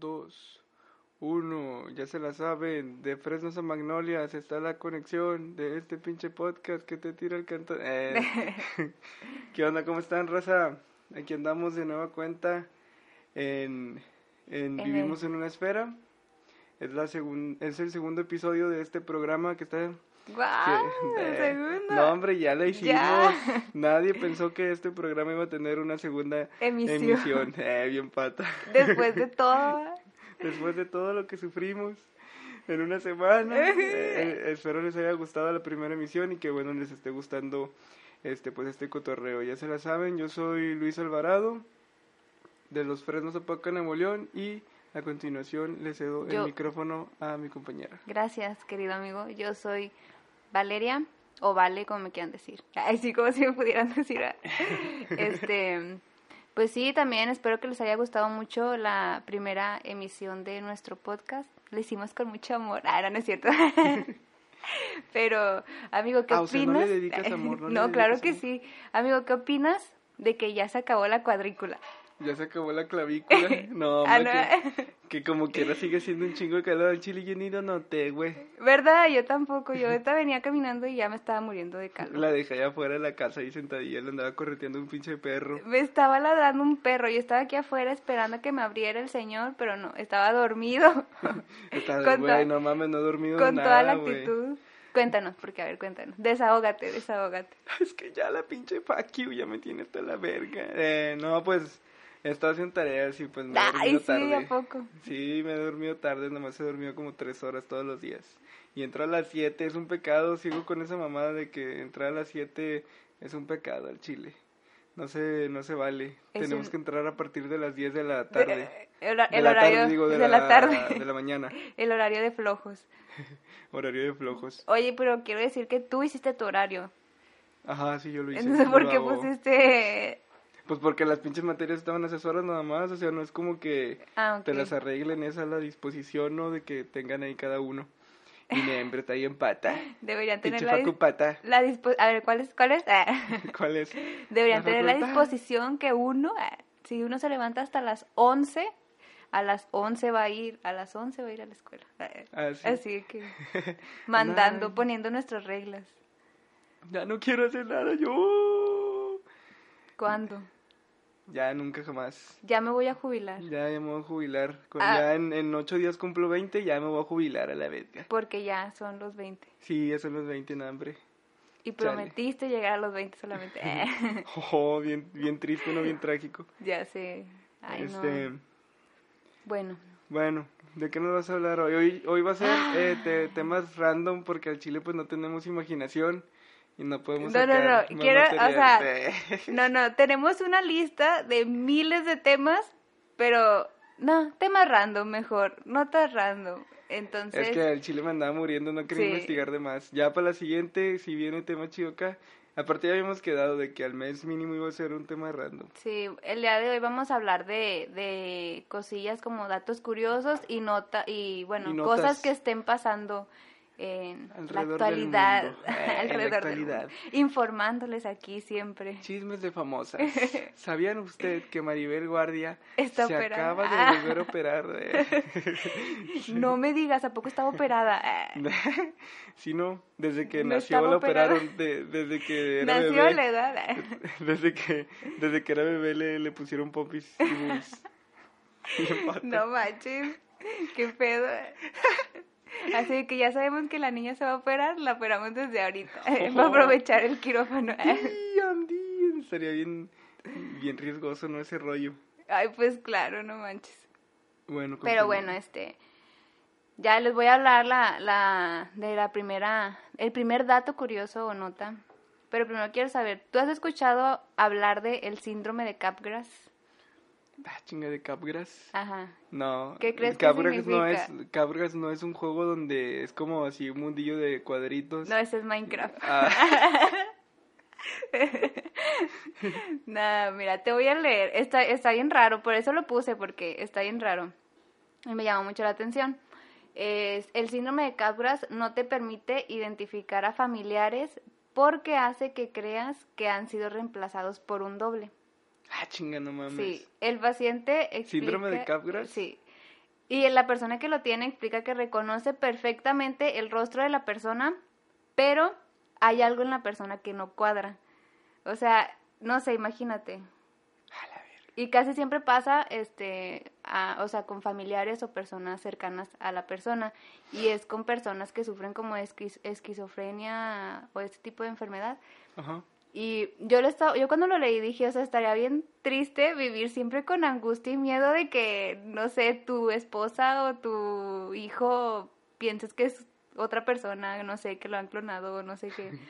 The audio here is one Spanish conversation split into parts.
2, 1. Ya se la saben. De Fresnos a Magnolias está la conexión de este pinche podcast que te tira el canto. Eh. ¿Qué onda? ¿Cómo están, raza? Aquí andamos de nueva cuenta en, en En Vivimos el- en una esfera. Es, la segun- es el segundo episodio de este programa que está... ¡Guau! el eh, segundo. No, hombre, ya la hicimos. Ya. Nadie pensó que este programa iba a tener una segunda Emisión. emisión. Eh, bien pata. Después de todo. Después de todo lo que sufrimos en una semana. eh, eh, espero les haya gustado la primera emisión y que bueno les esté gustando este pues este cotorreo. Ya se la saben, yo soy Luis Alvarado de los Fresnos Apaca Nuevo León y a continuación le cedo el micrófono a mi compañera. Gracias, querido amigo. Yo soy Valeria, o Vale, como me quieran decir. Ay, sí, como si me pudieran decir. Este, pues sí, también espero que les haya gustado mucho la primera emisión de nuestro podcast. Lo hicimos con mucho amor. Ah, no, no es cierto. Pero, amigo, ¿qué Ah, o sea, ¿no opinas? le dedicas amor, no le no, claro que amor? sí. Amigo, ¿qué opinas de que ya se acabó la cuadrícula? Ya se acabó la clavícula. No, Ah, no. que, que como quiera sigue siendo un chingo de calor al chile y yo ni lo noté, güey. ¿Verdad? Yo tampoco. Yo ahorita venía caminando y ya me estaba muriendo de calor. La dejé allá afuera de la casa ahí sentadilla, le andaba correteando un pinche perro. Me estaba ladrando un perro. Yo estaba aquí afuera esperando a que me abriera el señor, pero no, estaba dormido. Estaba, güey, no mames, no he dormido con nada, toda la actitud. Cuéntanos, porque a ver, cuéntanos. Desahógate, desahógate. Es que ya la pinche fuck you ya me tiene hasta la verga. Eh, no, pues, he estado haciendo tareas y pues me he dormido sí, tarde. ¿a poco? Sí, me he dormido tarde, nomás he dormido como tres horas todos los días. Y entro a las siete, es un pecado, sigo con esa mamada de que entrar a las siete es un pecado al chile. No se, no se vale. Es Tenemos un- que entrar a partir de las 10 de la tarde. El, De el la horario tarde, digo, de, de, la, tarde. De la mañana. El horario de flojos. Horario de flojos. Oye, pero quiero decir que tú hiciste tu horario. Ajá, sí, yo lo hice. Entonces, ¿por qué pusiste...? Pues porque las pinches materias estaban a esas horas nada más, o sea, no es como que Ah, te las arreglen, es a la disposición, ¿no? De que tengan ahí cada uno. Y miembro está ahí en pata. Deberían tener la, dis- pata. la A ver, ¿cuál es? ¿Cuál es? Ah. ¿Cuál es? Deberían tener la disposición que uno, ah, si uno se levanta hasta las 11, a las 11 va a ir, a las 11 va a ir a la escuela. Sí. Así que mandando, Nah. poniendo nuestras reglas. Ya no quiero hacer nada yo. ¿Cuándo? Ya nunca jamás. Ya me voy a jubilar. Ya, ya me voy a jubilar. Con- Ah. Ya en, en ocho días cumplo 20, ya me voy a jubilar a la verga. Porque ya son los 20. Sí, ya son los 20 en hambre. Y Chale. prometiste llegar a los 20 solamente. Oh, bien, bien triste, no bien trágico. ya sé. Ay, este, no. Bueno, bueno, ¿de qué nos vas a hablar hoy? Hoy, hoy va a ser eh, te- temas random porque al chile pues no tenemos imaginación y no podemos No, no, sacar no, quiero, o sea, no, no, tenemos una lista de miles de temas, pero no, temas random mejor, notas random. Entonces, Es que al chile me andaba muriendo, no quería Sí. investigar de más. Ya para la siguiente, si viene tema chido acá, aparte ya habíamos quedado de que al mes mínimo iba a ser un tema random. sí, el día de hoy vamos a hablar de, de cosillas como datos curiosos y nota y bueno, Y cosas que estén pasando en la del actualidad, mundo. En la del actualidad. mundo. informándoles aquí siempre. Chismes de famosas. ¿Sabían usted que Maribel Guardia Está se operada? acaba de Ah. volver a operar? No me digas, ¿a poco estaba operada? Si no, desde que No nació la operada. operaron, de- desde que era Nació bebé. la edad. Desde que, desde que era bebé le, le pusieron pompis y pata. No manches, qué pedo. Así que ya sabemos que la niña se va a operar, la operamos desde ahorita. Para aprovechar el quirófano. Sí, Andy, estaría bien, bien riesgoso, ¿no? Ese rollo. Ay, pues claro, no manches. Bueno, Pero bueno, este. Ya les voy a hablar la, la, de la primera, el primer dato curioso o nota. Pero primero quiero saber, ¿tú has escuchado hablar de el síndrome de Capgras? Ah, chinga de Capgras. Ajá. No. ¿Qué crees que Capgras no es? Capgras no es un juego donde es como así un mundillo de cuadritos. No, ese es Minecraft. Ah, Nada, mira, te voy a leer. Está, está bien raro, por eso lo puse, porque está bien raro. Y me llamó mucho la atención. Es, el síndrome de Capgras no te permite identificar a familiares porque hace que creas que han sido reemplazados por un doble. Ah, chinga, no mames. Sí, el paciente explica... ¿Síndrome de Capgras? Sí. Y la persona que lo tiene explica que reconoce perfectamente el rostro de la persona, pero hay algo en la persona que no cuadra. O sea, no sé, imagínate. A la verga. Y casi siempre pasa, este, a- o sea, con familiares o personas cercanas a la persona. Y es con personas que sufren como esquiz- esquizofrenia o este tipo de enfermedad. Ajá. Y yo lo estaba, yo cuando lo leí dije, o sea, estaría bien triste vivir siempre con angustia y miedo de que, no sé, tu esposa o tu hijo pienses que es otra persona, no sé, que lo han clonado o no sé qué.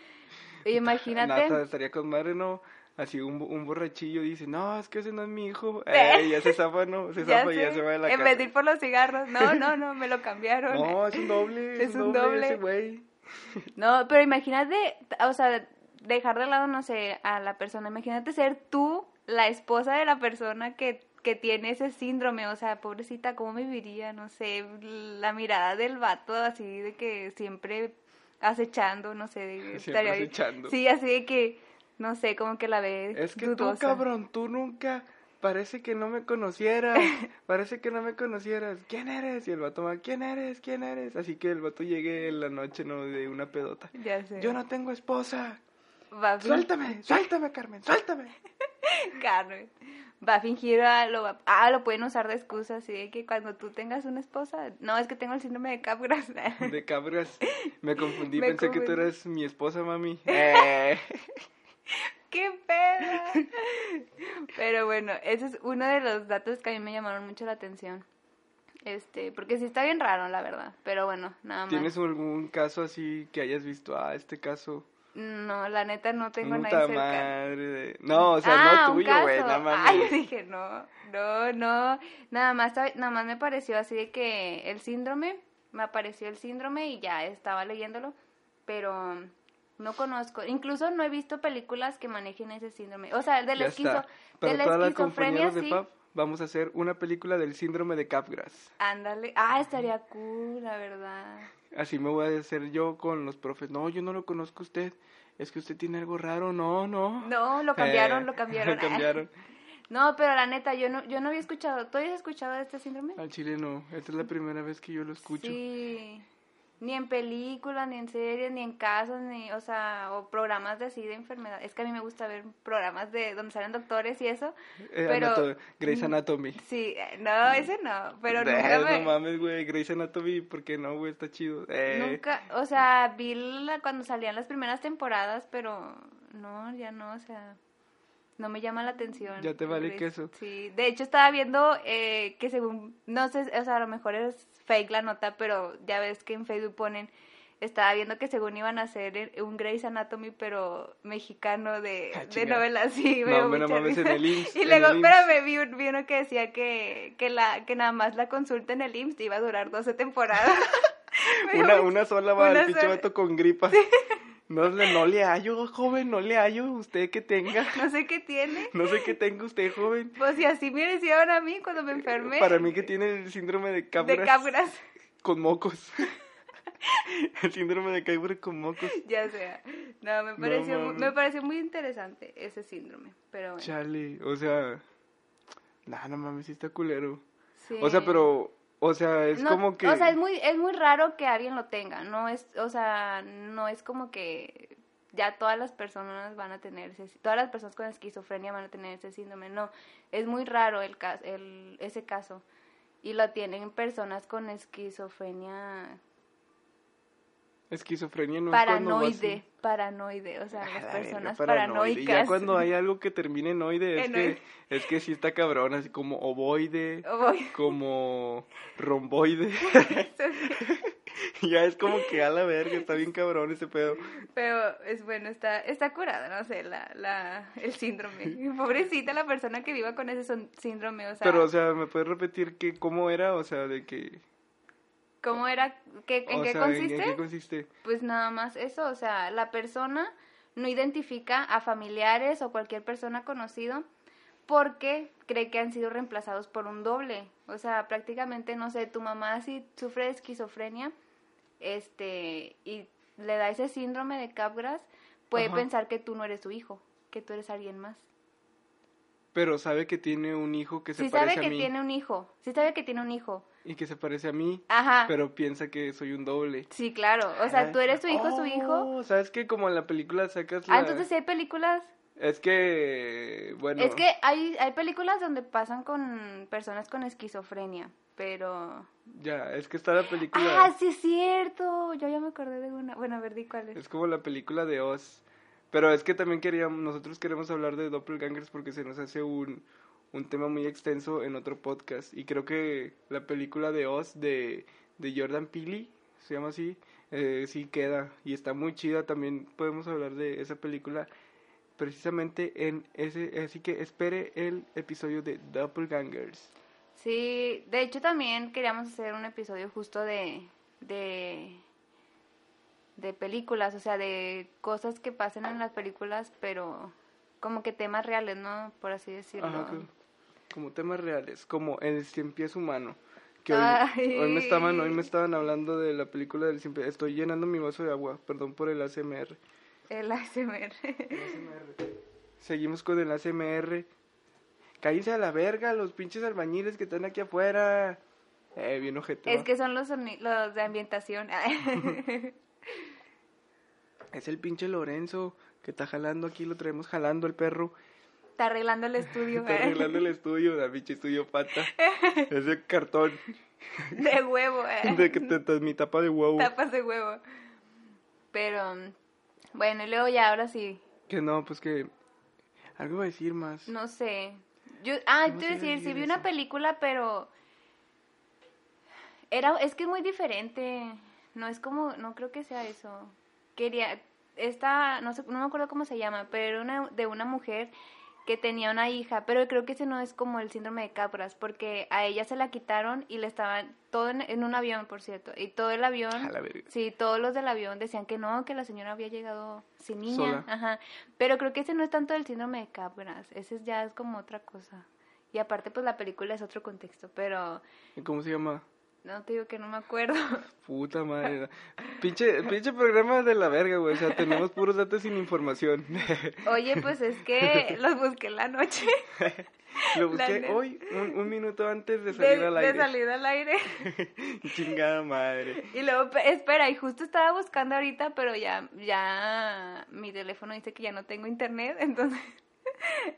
Y imagínate. Nata, estaría con madre, ¿no? Así un, un borrachillo dice, no, es que ese no es mi hijo. Eh. Ya se zafa, ¿no? Se zafa y ya se va de la en casa. vez de ir por los cigarros, no, no, no, me lo cambiaron. No, es un doble. Es un doble. ese güey. No, pero imagínate, o sea, dejar de lado, no sé, a la persona. Imagínate ser tú la esposa de la persona que, que tiene ese síndrome. O sea, pobrecita, ¿cómo viviría? No sé, la mirada del vato así de que siempre acechando, no sé. de- estaría acechando. Sí, así de que, no sé, como que la ve Es que dudosa. tú, cabrón, tú nunca. Parece que no me conocieras. Parece que no me conocieras. ¿Quién eres? Y el vato va, ¿quién eres? ¿Quién eres? Así que el vato llegue en la noche, ¿no? De una pedota. Ya sé. Yo no tengo esposa. Suéltame, suéltame, Carmen, suéltame. Carmen. Va a fingir, a lo, va- ah, lo pueden usar de excusa, así de que cuando tú tengas una esposa, no, es que tengo el síndrome de Capgras. De cabras. Me confundí, Me pensé que tú eras mi esposa, mami. Eh. ¡Qué pena! Pero bueno, ese es uno de los datos que a mí me llamaron mucho la atención. Este, porque sí está bien raro, la verdad. Pero bueno, nada más. ¿Tienes algún caso así que hayas visto? Ah, este caso. No, la neta no tengo Puta nada cerca. madre. No, o sea, ah, no un tuyo, güey, nada más. Ay, yo dije, no, no, no. Nada más, nada más me pareció así de que el síndrome, me apareció el síndrome y ya estaba leyéndolo, pero no conozco. Incluso no he visto películas que manejen ese síndrome. O sea, de la, esquizo, de la esquizofrenia sí. Vamos a hacer una película del síndrome de Capgras. Ándale. Ah, estaría cool, la verdad. Así me voy a hacer yo con los profes. No, yo no lo conozco a usted. Es que usted tiene algo raro. No, no. No, lo cambiaron, Eh, lo cambiaron. Lo cambiaron. No, pero la neta, yo no, yo no había escuchado. ¿Tú habías escuchado de este síndrome? Al chile no. Esta es la primera vez que yo lo escucho. Sí. Ni en películas, ni en series, ni en casos, ni, o sea, o programas de así de enfermedad. Es que a mí me gusta ver programas de donde salen doctores y eso. Eh, pero Anato- Grey's Anatomy. Sí, eh, no, ese no, pero Eh, nunca me, No mames, güey. Grey's Anatomy, ¿por qué no, güey? Está chido. Eh, nunca, o sea, vi la- cuando salían las primeras temporadas, pero no, ya no, o sea, no me llama la atención. Ya te vale queso. Sí, de hecho estaba viendo eh, que según, no sé, o sea, a lo mejor es fake la nota, pero ya ves que en Facebook ponen, estaba viendo que según iban a hacer el- un Grey's Anatomy, pero mexicano de, Ah, de novelas, sí, No, no mames, en el IMSS, Y luego, espérame, vi, vi uno que decía que, que, la, que nada más la consulta en el IMSS iba a durar 12 temporadas. Una, una sola va el pinche vato con gripa. No, le- no le hallo, joven, no le hallo. Usted que tenga. No sé qué tiene. No sé qué tenga usted, joven. Pues si así me decían a mí cuando me enfermé. Para mí que tiene el síndrome de cabras De cabras. con mocos. el síndrome de cabras con mocos. Ya sea. No, me pareció, mames. me pareció muy interesante ese síndrome. Pero bueno. Chale, o sea... Nah, no mames, sí está culero. sí. O sea, pero... O sea, es No, como que... O sea, es muy, es muy raro que alguien lo tenga. No es, o sea, no es como que ya todas las personas van a tener ese, todas las personas con esquizofrenia van a tener ese síndrome. No, es muy raro el, el ese caso. Y lo tienen personas con esquizofrenia Esquizofrenia no es cuando vas- Paranoide, paranoide, o sea, las A la personas verga, paranoide. Y paranoicas. Ya cuando hay algo que termine en oide, es En que, oide. es que sí está cabrón, así como ovoide, voy. como romboide. ya es como que a la verga, está bien cabrón ese pedo. Pero es bueno, está, está curada, no sé, la, la, el síndrome. Pobrecita la persona que viva con ese son- síndrome, o sea, Pero, o sea, ¿me puedes repetir que cómo era? O sea, de que... ¿cómo era? ¿Qué, ¿En o qué sea, ¿en- consiste? ¿En qué consiste? Pues nada más eso, o sea, la persona no identifica a familiares o cualquier persona conocido porque cree que han sido reemplazados por un doble. O sea, prácticamente, no sé, tu mamá si sufre de esquizofrenia este y le da ese síndrome de Capgras, puede Ajá. pensar que tú no eres su hijo, que tú eres alguien más. Pero sabe que tiene un hijo que se Sí parece sabe a que mí tiene un hijo, sí sabe que tiene un hijo. Y que se parece a mí, Ajá. pero piensa que soy un doble. Sí, claro. O sea, tú eres su hijo, su hijo. Oh, ¿Sabes que Como en la película sacas la... Ah, entonces sí hay películas Es que, bueno... Es que hay, hay películas donde pasan con personas con esquizofrenia, pero... Ya, es que está la película... Ah, sí es cierto. Yo ya me acordé de una. Bueno, a ver, di cuál es. Es como la película de Oz. Pero es que también queríamos, nosotros queremos hablar de doppelgangers porque se nos hace un, un tema muy extenso en otro podcast. Y creo que la película de Oz de, de Jordan Peele, se llama así, eh, sí queda. Y está muy chida. También podemos hablar de esa película precisamente en ese... Así que espere el episodio de Doppelgangers. Sí, de hecho también queríamos hacer un episodio justo de... de de películas, o sea, de cosas que pasan en las películas, pero como que temas reales, ¿no? Por así decirlo. Ajá, como temas reales, como el cien pies humano. Que hoy, me estaban, hoy me estaban hablando de la película del cien pies. Estoy llenando mi vaso de agua, perdón por el ASMR. El ASMR. Seguimos con el ASMR. Cállense a la verga, los pinches albañiles que están aquí afuera. Eh, bien ojete. es que son los, los de ambientación. Es el pinche Lorenzo que está jalando aquí, lo traemos jalando el perro. Está arreglando el estudio. Está arreglando el estudio, la pinche estudio pata. Es de cartón, De huevo. eh. de que te, te- mi tapa de huevo. Tapas de huevo. Pero, bueno, y luego ya, ahora sí, Que no, pues que... Algo iba a decir más. no sé. Yo, ah, ¿Cómo te iba a decir, sí vi una película, pero era, es que es muy diferente. No es como, no creo que sea eso. Quería, esta, no sé, no me acuerdo cómo se llama, pero era una, de una mujer que tenía una hija, pero creo que ese no es como el síndrome de Capras, porque a ella se la quitaron y le estaban, todo en, en un avión, por cierto, y todo el avión, A la sí, todos los del avión decían que no, que la señora había llegado sin niña, Sola. ajá, pero creo que ese no es tanto el síndrome de Capras, ese ya es como otra cosa, y aparte pues la película es otro contexto, pero ¿Y ¿Cómo se llama? No te digo que no me acuerdo, Puta madre. pinche, pinche programa de la verga, güey. O sea, tenemos puros datos sin información. oye, pues es que los busqué en la noche, Lo busqué hoy, un, un minuto antes de salir de, al de aire. salir al aire. Chingada madre. Y luego, pe- espera, y justo estaba buscando ahorita, pero ya, ya mi teléfono dice que ya no tengo internet, entonces,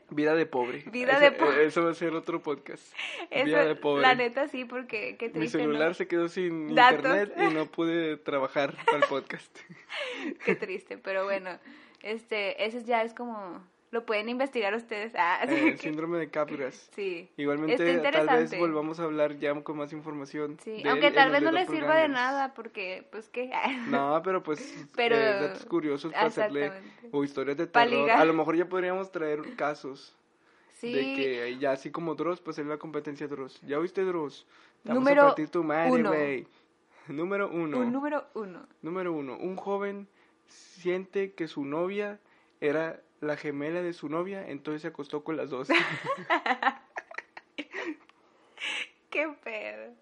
Vida de pobre. Vida Eso- de pobre. eh, Eso va a ser otro podcast. eso, Vida de pobre. la neta sí, porque qué Mi triste, ¿no? celular se quedó sin Datos. internet y no pude trabajar para el podcast. Qué triste, pero bueno, este, ese ya es como, lo pueden investigar ustedes. Ah, Eh, el síndrome de Capgras. sí. Igualmente, tal vez volvamos a hablar ya con más información. Sí, de aunque él tal vez no les sirva de nada, porque, pues, ¿qué? No, pero pues Pero- eh, datos curiosos para hacerle o historias de terror. A lo mejor ya podríamos traer casos Sí, de que ya así como Dross, pues es la competencia Dross. ¿Ya oíste Dross? Vamos Número a partir tu madre, güey. Número uno. un número uno. Número uno. Un joven siente que su novia era la gemela de su novia, entonces se acostó con las dos. Qué pedo.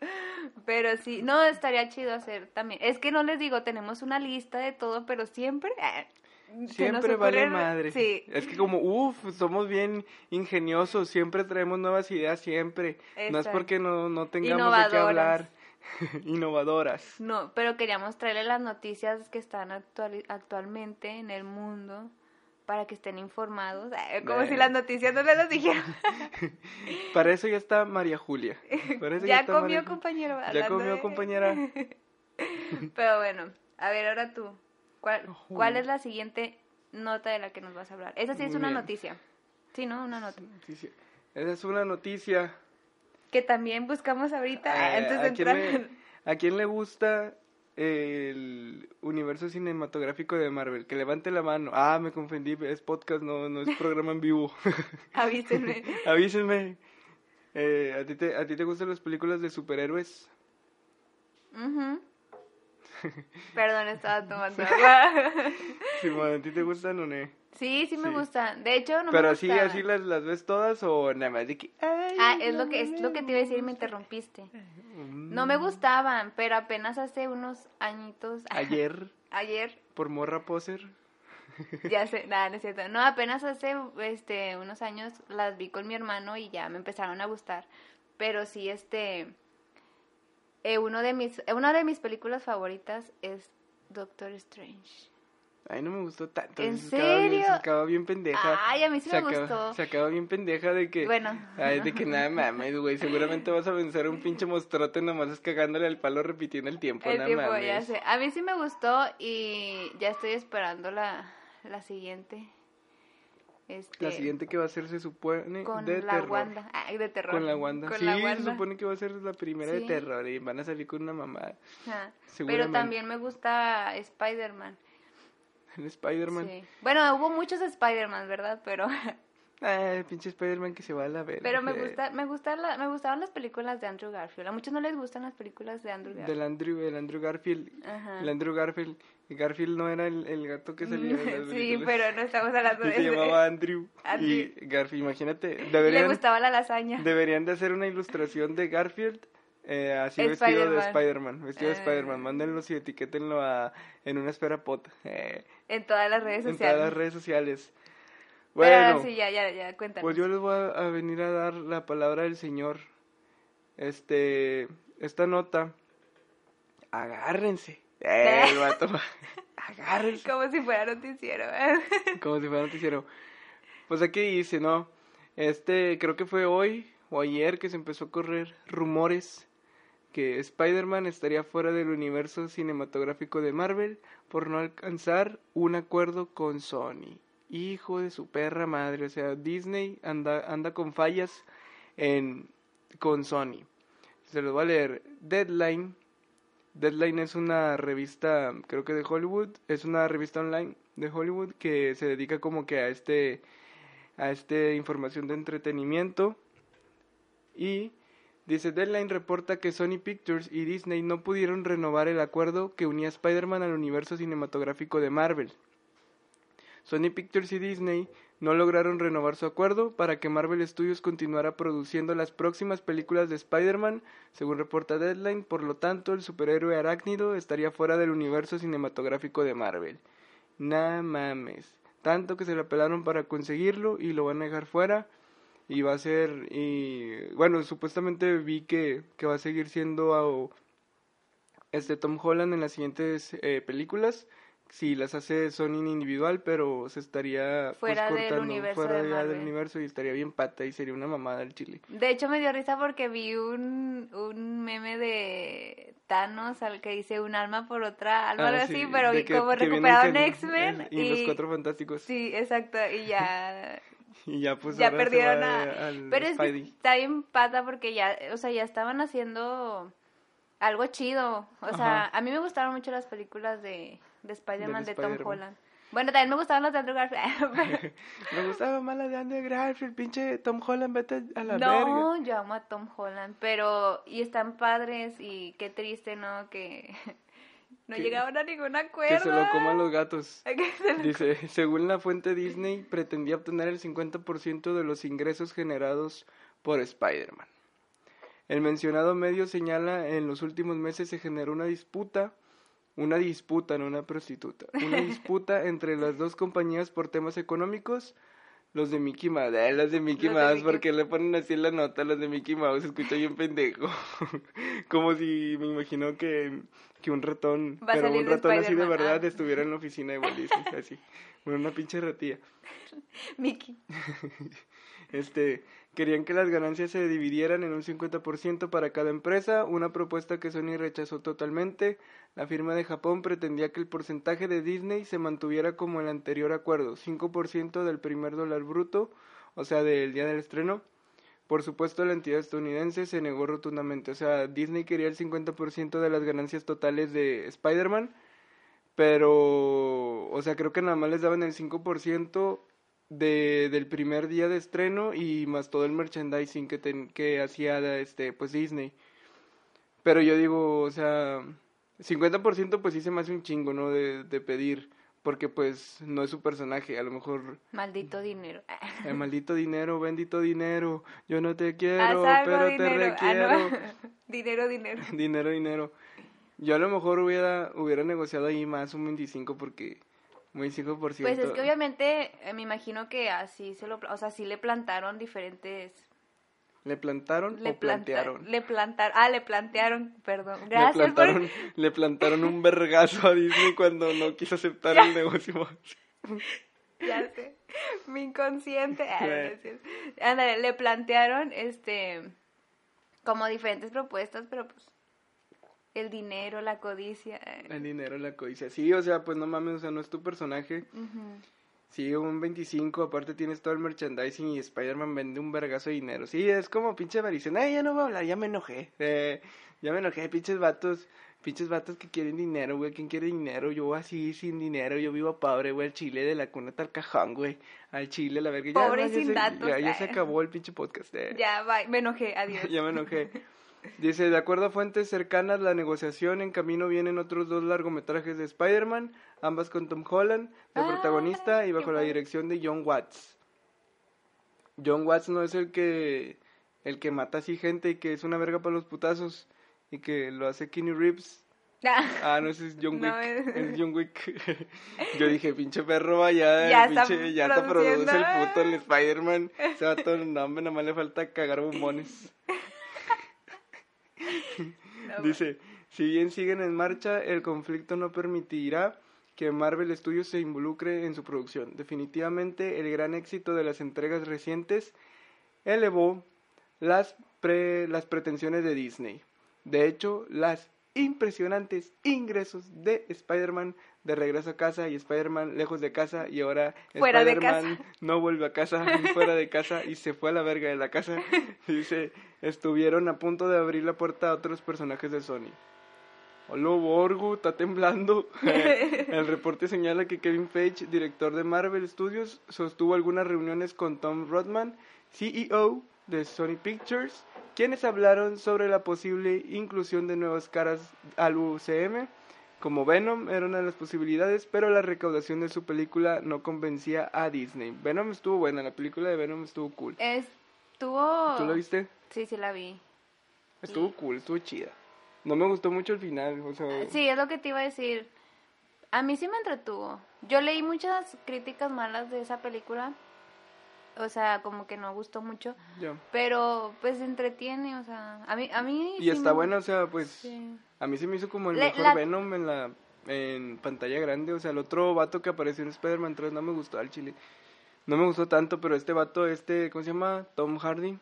Pero sí, no, estaría chido hacer también. Es que no les digo, tenemos una lista de todo, pero siempre... ah, Siempre vale madre. Sí, Es que como, uff, somos bien ingeniosos, siempre traemos nuevas ideas, siempre. No es Exacto. porque no, no tengamos de qué hablar. Innovadoras. no, pero queríamos traerle las noticias que están actual- actualmente en el mundo para que estén informados. Ah, Como Eh. si las noticias no les las dijeran. Para eso ya está María Julia. Para eso ya está comió, María compañero. Ya comió, de- compañera. Pero bueno, A ver, ahora tú. ¿Cuál, ¿Cuál es la siguiente nota de la que nos vas a hablar? Esa sí es una bien. noticia. Sí, ¿no? Una nota. Noticia. Esa es una noticia. Que también buscamos ahorita Eh, antes de ¿a, quién entrar. le, ¿A quién le gusta el universo cinematográfico de Marvel? Que levante la mano. Ah, me confundí, es podcast, no, no es programa en vivo. Avísenme. Avísenme. Eh, ¿a, ti te, ¿A ti te gustan las películas de superhéroes? Ujú. Perdón, estaba tomando agua. Simón, ¿a ti te gustan o no? Sí, sí me Sí. gusta. De hecho, no Pero me así, así las, las ves todas o nada más de que... ay, Ah, es lo que es lo que te iba a decir y me interrumpiste. Mm, No me gustaban, pero apenas hace unos añitos. Ayer, Ayer, por morra poser. ya sé, nada, no es cierto. No, apenas hace este unos años las vi con mi hermano y ya me empezaron a gustar. Pero sí, este eh, uno de mis eh, una de mis películas favoritas es Doctor Strange. Ay, no me gustó tanto. ¿En se serio? Se acaba bien pendeja. Ay, a mí sí se me acaba, gustó. Se acaba bien pendeja de que... Bueno. Ay, de que nada mames, güey. Seguramente vas a vencer a un pinche mostrote nomás es cagándole al palo repitiendo el tiempo. El nada tiempo, mames. ya sé. A mí sí me gustó y ya estoy esperando la, la siguiente. Este, La siguiente que va a ser se supone con de la terror. Wanda. Ay, de terror. Con la Wanda. Con sí, la se Wanda. supone que va a ser la primera de terror y van a salir con una mamá. Pero también me gusta Spider-Man. El Spider-Man. Sí. Bueno, hubo muchos Spider-Man, ¿verdad? Pero, el pinche Spider-Man que se va a la verga. pero me Eh, gusta, me gusta la- me gustaban las películas de Andrew Garfield. A muchos no les gustan las películas de Andrew Garfield. Del Andrew, el Andrew Garfield. Ajá. El Andrew Garfield. Garfield no era el, el gato que salía en las Sí, pero no estamos hablando de se llamaba Andrew. Andrew. Y Garfield, imagínate. Le Deberían, gustaba la lasaña. deberían de hacer una ilustración de Garfield eh, así vestido de Spider-Man. Vestido de Ah. Spider-Man. Mándenlos y etiquétenlo a, en una esfera pot. eh, En todas las redes en sociales. todas las redes sociales. Bueno, sí, ya, ya, ya, cuéntanos. pues yo les voy a, a venir a dar la palabra del Señor. Este, esta nota, agárrense. Eh, el vato, agárrense. Como si fuera noticiero. ¿eh? Como si fuera noticiero. Pues aquí dice, ¿no? Este, creo que fue hoy o ayer que se empezó a correr rumores que Spider-Man estaría fuera del universo cinematográfico de Marvel por no alcanzar un acuerdo con Sony. Hijo de su perra madre, o sea, Disney anda, anda con fallas en, con Sony. Se los voy a leer. Deadline. Deadline es una revista, creo que de Hollywood, es una revista online de Hollywood que se dedica como que a este a este información de entretenimiento y dice Deadline reporta que Sony Pictures y Disney no pudieron renovar el acuerdo que unía Spider-Man al universo cinematográfico de Marvel. Sony Pictures y Disney no lograron renovar su acuerdo para que Marvel Studios continuara produciendo las próximas películas de Spider-Man, según reporta Deadline, por lo tanto el superhéroe arácnido estaría fuera del universo cinematográfico de Marvel. Nah mames. Tanto que se la pelaron para conseguirlo y lo van a dejar fuera. Y va a ser. Y bueno, supuestamente vi que, que va a seguir siendo a- este Tom Holland en las siguientes eh, películas. Si las hace Sony en individual, pero se estaría pues, Fuera del universo fuera de ya del universo y estaría bien pata y sería una mamada el chile. De hecho, me dio risa porque vi un, un meme de Thanos al que dice un alma por otra alma, Ah, algo sí, así, pero que- como recuperaron con- X-Men y, y... los cuatro fantásticos. Sí, exacto, y ya... Y ya pues ya perdieron a... al Pero es que está bien pata porque ya, o sea, ya estaban haciendo algo chido. O sea, Ajá. a mí me gustaron mucho las películas de, de Spider-Man Del de Tom Spider-Man. Holland. Bueno, también me gustaban las de Andrew Garfield. Me gustaba más la de Andrew Garfield, pinche Tom Holland, vete a la verga. no, yo amo a Tom Holland, pero... Y están padres y qué triste, ¿no? Que no Que- llegaban a ningún acuerdo. Que se lo coman los gatos. Se lo- Dice, según la fuente Disney, pretendía obtener el 50% de los ingresos generados por Spider-Man. El mencionado medio señala en los últimos meses se generó una disputa, una disputa, no una prostituta, una disputa entre las dos compañías por temas económicos. Los de Mickey Mouse, eh, los de Mickey Los de Mouse, Mickey- porque le ponen así en la nota, los de Mickey Mouse, se escucha bien pendejo. Como si me imagino que, que un ratón, Va pero un ratón así de verdad ah. estuviera en la oficina de Walt Disney, así, una pinche ratilla. Mickey. Este, Querían que las ganancias se dividieran en un 50% para cada empresa, una propuesta que Sony rechazó totalmente. La firma de Japón pretendía que el porcentaje de Disney se mantuviera como el anterior acuerdo, 5% del primer dólar bruto, o sea, del día del estreno. Por supuesto, la entidad estadounidense se negó rotundamente. O sea, Disney quería el 50% de las ganancias totales de Spider-Man, pero, o sea, creo que nada más les daban el 5% de, del primer día de estreno y más todo el merchandising que, que hacía este, pues Disney. Pero yo digo, o sea, 50% pues sí se me hace un chingo, ¿no? De, de pedir, porque pues no es su personaje, a lo mejor... Maldito dinero. El maldito dinero, bendito dinero, yo no te quiero, pero te ah, requiero. dinero, dinero. dinero, dinero. Yo a lo mejor hubiera, hubiera negociado ahí más un 25 porque muy 5%. Pues es que obviamente eh, me imagino que así se lo, o sea, sí le plantaron diferentes ¿Le plantaron le o plantearon? Le plantaron, ah, le plantearon, perdón. Gracias le plantaron, le plantaron un vergazo a Disney cuando no quiso aceptar el negocio. ya sé, mi inconsciente. Ah, Ándale, le plantearon, este, como diferentes propuestas, pero pues el dinero, la codicia. Eh. El dinero, la codicia. Sí, o sea, pues no mames, o sea, no es tu personaje. Sí, un 25, aparte tienes todo el merchandising y Spider-Man vende un vergazo de dinero. Sí, es como pinche avaricia. Ay, ya no voy a hablar, ya me enojé. Eh, ya me enojé, pinches vatos. Pinches vatos que quieren dinero, güey. ¿Quién quiere dinero? Yo así, sin dinero. Yo vivo pobre, güey. Al chile de la cuna tal cajón, güey. Al chile, la verga. Pobre sin datos. Ya, ya, se acabó el pinche podcast. Eh. Ya, bye. Me enojé. Adiós. ya me enojé. Dice, de acuerdo a fuentes cercanas, la negociación en camino vienen otros dos largometrajes de Spider-Man, ambas con Tom Holland de ah, protagonista y bajo la dirección de John Watts. John Watts no es el que el que mata así gente y que es una verga para los putazos y que lo hace Kenny Reeves. Ah, ah no, ese es John Wick. es... John Wick. Yo dije, pinche perro, vaya, ya, pinche, ya te produce el puto el Spider-Man. Se va todo el nombre, nada más le falta cagar bombones. Dice, si bien siguen en marcha, el conflicto no permitirá que Marvel Studios se involucre en su producción. Definitivamente el gran éxito de las entregas recientes elevó las, las pretensiones de Disney. De hecho, las impresionantes ingresos de Spider-Man de regreso a casa y Spider-Man lejos de casa y ahora Spider-Man no vuelve a casa, fuera de casa y se fue a la verga de la casa. Dice, estuvieron a punto de abrir la puerta a otros personajes de Sony. Hola, Borgu, está temblando. El reporte señala que Kevin Feige, director de Marvel Studios, sostuvo algunas reuniones con Tom Rodman, CEO de Sony Pictures, quienes hablaron sobre la posible inclusión de nuevas caras al UCM. Como Venom era una de las posibilidades, pero la recaudación de su película no convencía a Disney. Venom estuvo buena, la película de Venom estuvo cool. Estuvo... ¿Tú la viste? Sí, sí la vi. Estuvo cool, estuvo chida. No me gustó mucho el final, o sea... Sí, es lo que te iba a decir. A mí sí me entretuvo. Yo leí muchas críticas malas de esa película. O sea, como que no gustó mucho. Pero pues entretiene, o sea, a mí a mí Y está bueno, o sea, pues a mí se me hizo como el mejor Venom en la en pantalla grande, o sea, el otro vato que apareció en Spider-Man 3 no me gustó al chile. No me gustó tanto, pero este vato este, ¿cómo se llama? Tom Hardy.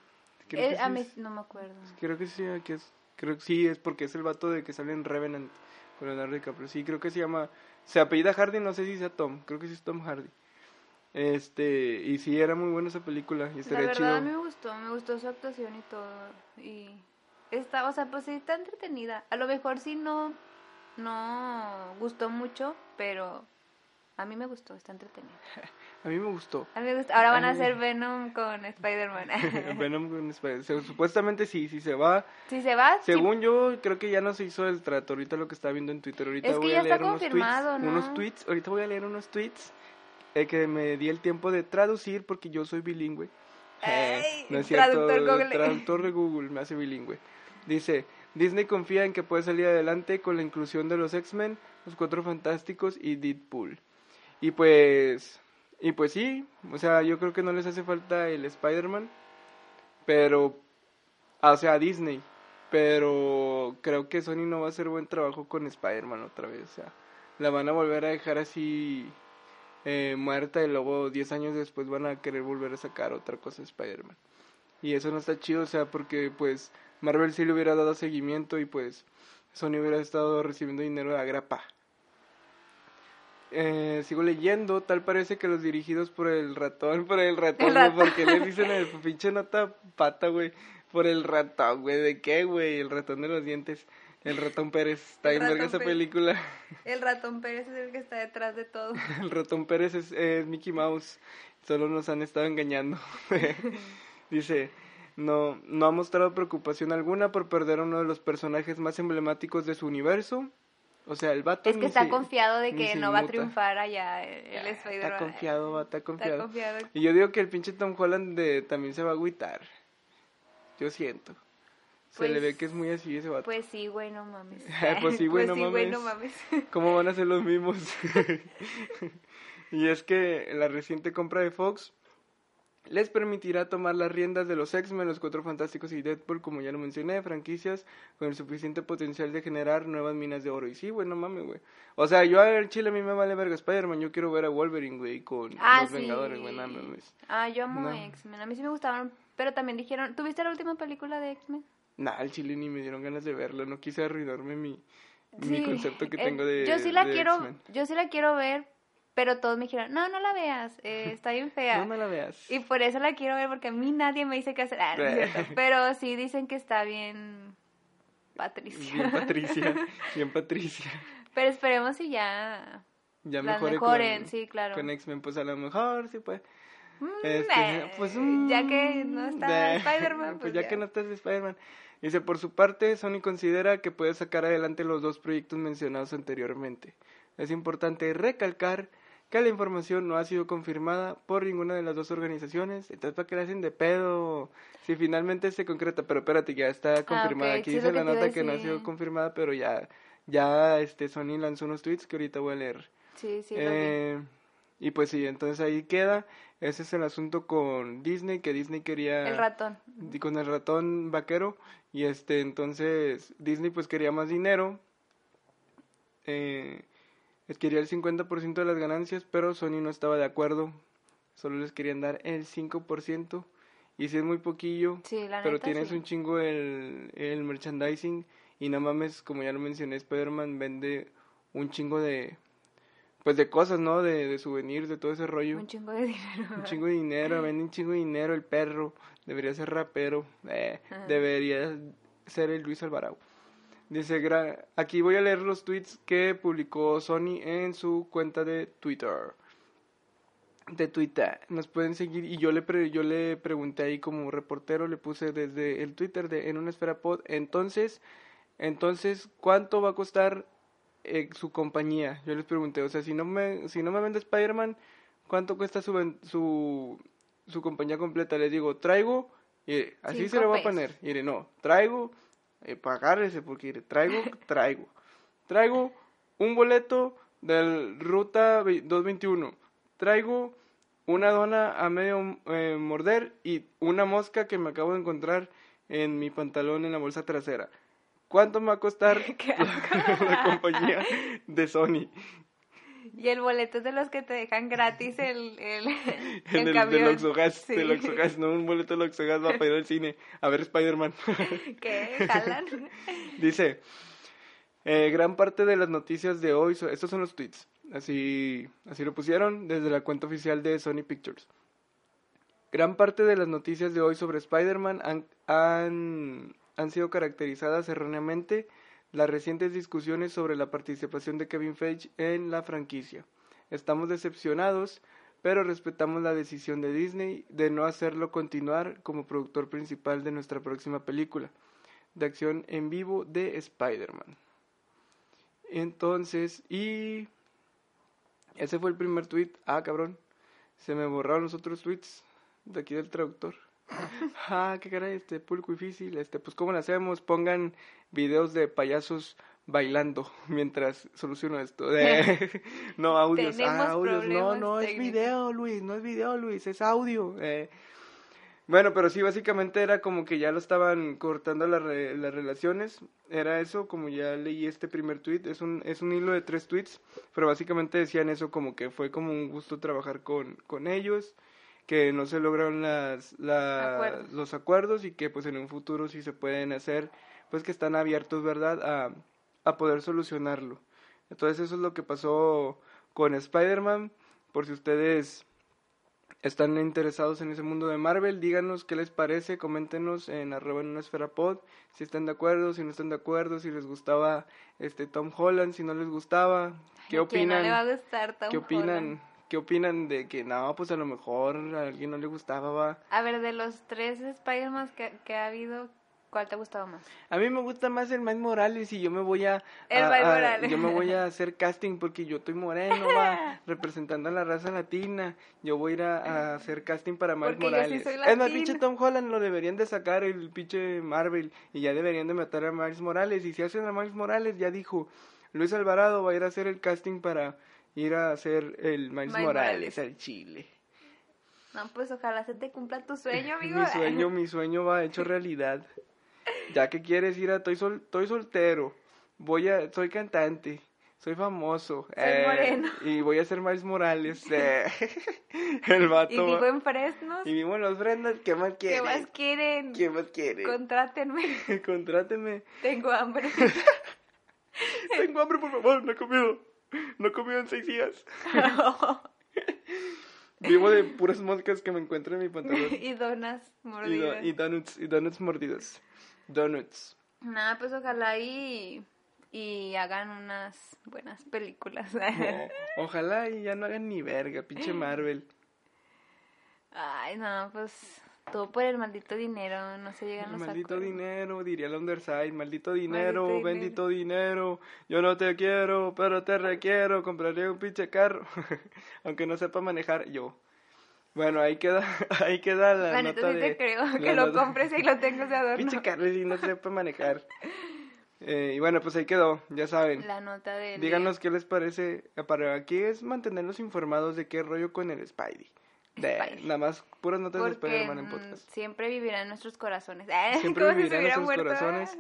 Eh, a mí no me acuerdo. Creo que sí, que es, creo que sí, es porque es el vato de que sale en Revenant con Leonardo DiCaprio. Sí, creo que se llama, se apellida Hardy, no sé si sea Tom, creo que sí es Tom Hardy. Este, y sí, era muy buena esa película. Y la verdad, mí me gustó, me gustó su actuación y todo. Y está, o sea, pues sí, está entretenida. A lo mejor sí no, no gustó mucho, pero a mí me gustó, está entretenida. A mí me gustó. A mí me gustó. Ahora van a, hacer Venom con Spider-Man. Venom con Spider-Man. Supuestamente sí, sí se va. Sí se va. Según yo, creo que ya no se hizo el trato. Ahorita lo que está viendo en Twitter. Ahorita es que voy ya a leer está confirmado, unos tweets, ¿no? Unos tweets. Ahorita voy a leer unos tweets eh, que me di el tiempo de traducir porque yo soy bilingüe. Eh, no es cierto, traductor Google. Traductor de Google me hace bilingüe. Dice, Disney confía en que puede salir adelante con la inclusión de los X-Men, los Cuatro Fantásticos y Deadpool. Y pues y pues sí, o sea, yo creo que no les hace falta el Spider-Man, pero, o sea, Disney, pero creo que Sony no va a hacer buen trabajo con Spider-Man otra vez, o sea, la van a volver a dejar así eh, muerta y luego 10 años después van a querer volver a sacar otra cosa de Spider-Man. Y eso no está chido, o sea, porque pues Marvel sí le hubiera dado seguimiento y pues Sony hubiera estado recibiendo dinero de agrapa. Eh, sigo leyendo, tal parece que los dirigidos por el ratón, por el ratón, güey, porque les dicen el pinche nota pata, güey, por el ratón, güey, ¿de qué, güey? El ratón de los dientes, el ratón Pérez, está en verga esa Pérez. película. El ratón Pérez es el que está detrás de todo. El ratón Pérez es, es Mickey Mouse, solo nos han estado engañando. Dice, no, no ha mostrado preocupación alguna por perder a uno de los personajes más emblemáticos de su universo. O sea, el vato Es que está se- confiado de que no va a triunfar allá el, el Spider-Man. Está confiado, va, está Está confiado. confiado. Y yo digo que el pinche Tom Holland de, también se va a agüitar. Yo siento. Se le Pues- ve que es muy así ese vato. Pues sí, güey, no mames. Pues sí, güey, no güey, no mames. mames. ¿Cómo van a ser los mismos? y es que la reciente compra de Fox les permitirá tomar las riendas de los X-Men, los Cuatro Fantásticos y Deadpool, como ya lo mencioné, franquicias con el suficiente potencial de generar nuevas minas de oro. Y sí, güey, no mames, güey. O sea, yo al chile a mí me vale verga Spider-Man, yo quiero ver a Wolverine, güey, con Ah, los sí. Vengadores, güey, no mames. Ah, yo amo No. X-Men. A mí sí me gustaban, pero también dijeron, ¿tuviste la última película de X-Men? Nah, al chile ni me dieron ganas de verla, no quise arruinarme mi, mi concepto que eh, tengo de Yo sí la quiero, yo sí la quiero ver, pero todos me dijeron, no, no la veas, eh, está bien fea. No me la veas. Y por eso la quiero ver, porque a mí nadie me dice qué hacer. Ah, no. Pero sí dicen que está bien Patricia. Bien Patricia, bien Patricia. Pero esperemos si ya Ya las mejore mejoren, con, sí, claro. con X-Men, pues a lo mejor sí pues. Mm, Este, eh, pues ya que mm, no está de- Spider-Man, pues pues, ya, que no está Spider-Man. Dice, por su parte, Sony considera que puede sacar adelante los dos proyectos mencionados anteriormente. Es importante recalcar que la información no ha sido confirmada por ninguna de las dos organizaciones. Entonces, ¿para qué la hacen de pedo? Si finalmente se concreta, pero espérate, ya está confirmada. Ah, ok, Aquí sí, dice la nota que no ha sido confirmada, pero ya, ya este Sony lanzó unos tweets que ahorita voy a leer. Sí, sí, lo vi. Y pues sí, entonces ahí queda. Ese es el asunto con Disney, que Disney quería... El ratón. con el ratón vaquero. Y este, entonces Disney pues quería más dinero. Eh, quería el 50% de las ganancias, pero Sony no estaba de acuerdo. Solo les querían dar el 5%. Y si es muy poquillo, Sí, la pero neta, tienes sí. un chingo el, el merchandising. Y no mames, como ya lo mencioné, Spider-Man vende un chingo de... Pues de cosas, ¿no? De, de souvenirs, de todo ese rollo. Un chingo de dinero. Un chingo de dinero, vende un chingo de dinero el perro. Debería ser rapero. eh, debería ser el Luis Alvarado. Dice, gra- aquí voy a leer los tweets que publicó Sony en su cuenta de Twitter. De Twitter. Nos pueden seguir. Y yo le, pre- yo le pregunté ahí como reportero, le puse desde el Twitter de En una esfera pod. Entonces, entonces, ¿cuánto va a costar eh, su compañía? Yo les pregunté, o sea, si no me, si no me vende Spider-Man, ¿cuánto cuesta su, su, su compañía completa? Les digo, traigo, y así se le va a poner. Mire, no, traigo, eh, pagárrese, porque mire, traigo, traigo. Traigo un boleto del Ruta ve- 221. Traigo una dona a medio eh, morder y una mosca que me acabo de encontrar en mi pantalón en la bolsa trasera. ¿Cuánto me va a costar la, la compañía de Sony? Y el boleto es de los que te dejan gratis el, el, el, En el, camión. del Oxogas, Sí. del Oxogas, no un boleto del Oxogas va para ir al cine a ver Spider-Man. ¿Qué? ¿Jalan? Dice, eh, gran parte de las noticias de hoy, so- estos son los tweets, así, así lo pusieron desde la cuenta oficial de Sony Pictures. Gran parte de las noticias de hoy sobre Spider-Man han, han, han sido caracterizadas erróneamente las recientes discusiones sobre la participación de Kevin Feige en la franquicia. Estamos decepcionados, pero respetamos la decisión de Disney de no hacerlo continuar como productor principal de nuestra próxima película de acción en vivo de Spider-Man. Entonces, y ese fue el primer tweet. Ah, cabrón. Se me borraron los otros tweets de aquí del traductor. Ah, qué caray, este público difícil. Este, pues cómo lo hacemos? Pongan videos de payasos bailando mientras soluciono esto. Eh, no, audios. Ah, audios. No, no es video, Luis, no es video, Luis, es audio. Eh, bueno, pero sí, básicamente era como que ya lo estaban cortando las re- las relaciones. Era eso, como ya leí este primer tweet. Es un, es un hilo de tres tweets, pero básicamente decían eso como que fue como un gusto trabajar con, con ellos, que no se lograron las, Acuerdos. los acuerdos y que pues en un futuro sí se pueden hacer, pues que están abiertos, ¿verdad?, a, a poder solucionarlo. Entonces eso es lo que pasó con Spider-Man. Por si ustedes están interesados en ese mundo de Marvel, díganos qué les parece, coméntenos en arroba en una esfera pod, si están de acuerdo, si no están de acuerdo, si les gustaba este Tom Holland, si no les gustaba, qué ¿A quién no opinan, le va a gustar Tom qué opinan, Holland? Qué opinan de que no, pues a lo mejor a alguien no le gustaba, va. A ver, de los tres Spider-Man que, que ha habido, ¿cuál te ha gustado más? A mí me gusta más el Miles Morales y yo me voy a, El a- Miles a- Morales. yo me voy a hacer casting porque yo estoy moreno, va, representando a la raza latina. Yo voy a ir a, a hacer casting para Miles Porque yo sí Morales. soy es más, pinche Tom Holland lo deberían de sacar el pinche Marvel y ya deberían de matar a Miles Morales. Y si hacen a Miles Morales, ya dijo, Luis Alvarado va a ir a hacer el casting para ir a hacer el Miles, Miles Morales, Morales. al Chile. No, pues ojalá se te cumpla tu sueño, amigo. Mi sueño, mi sueño va hecho realidad. Ya que quieres ir a estoy sol, estoy soltero, voy a soy cantante, soy famoso, Soy moreno. y voy a ser Miles Morales. eh. El vato. Y vivo en Fresnos. y vivo en los Brendas, ¿qué más ¿Qué quieren? más quieren? ¿Qué más quieren? Contrátenme. Contráteme. Tengo hambre. Tengo hambre, por favor, no he comido. No he comido en seis días. Vivo de puras moscas que me encuentro en mi pantalón. y donas Y, do- mordidas. y donuts, y donuts mordidos. Donuts. Nada, pues ojalá y, y hagan unas buenas películas. No, ojalá y ya no hagan ni verga, pinche Marvel. Ay, no, pues todo por el maldito dinero, no se llegan los Maldito acuerdos. dinero, diría el Underside, maldito dinero, Maldito bendito dinero, yo no te quiero, pero te requiero, compraría un pinche carro, aunque no sepa manejar yo. Bueno, ahí queda, ahí queda la neta nota sí de... te creo, que lo nota- compres y lo tengas de adorno. Pinche carro y no sepa manejar. Eh, y bueno, pues ahí quedó, ya saben. La nota del Díganos qué les parece. eh, Para aquí es mantenerlos informados de qué rollo con el Spidey. De. Nada más puras notas de Spider-Man en mm, podcast. siempre vivirá en nuestros corazones. Siempre Como si vivirá en nuestros muerto. corazones.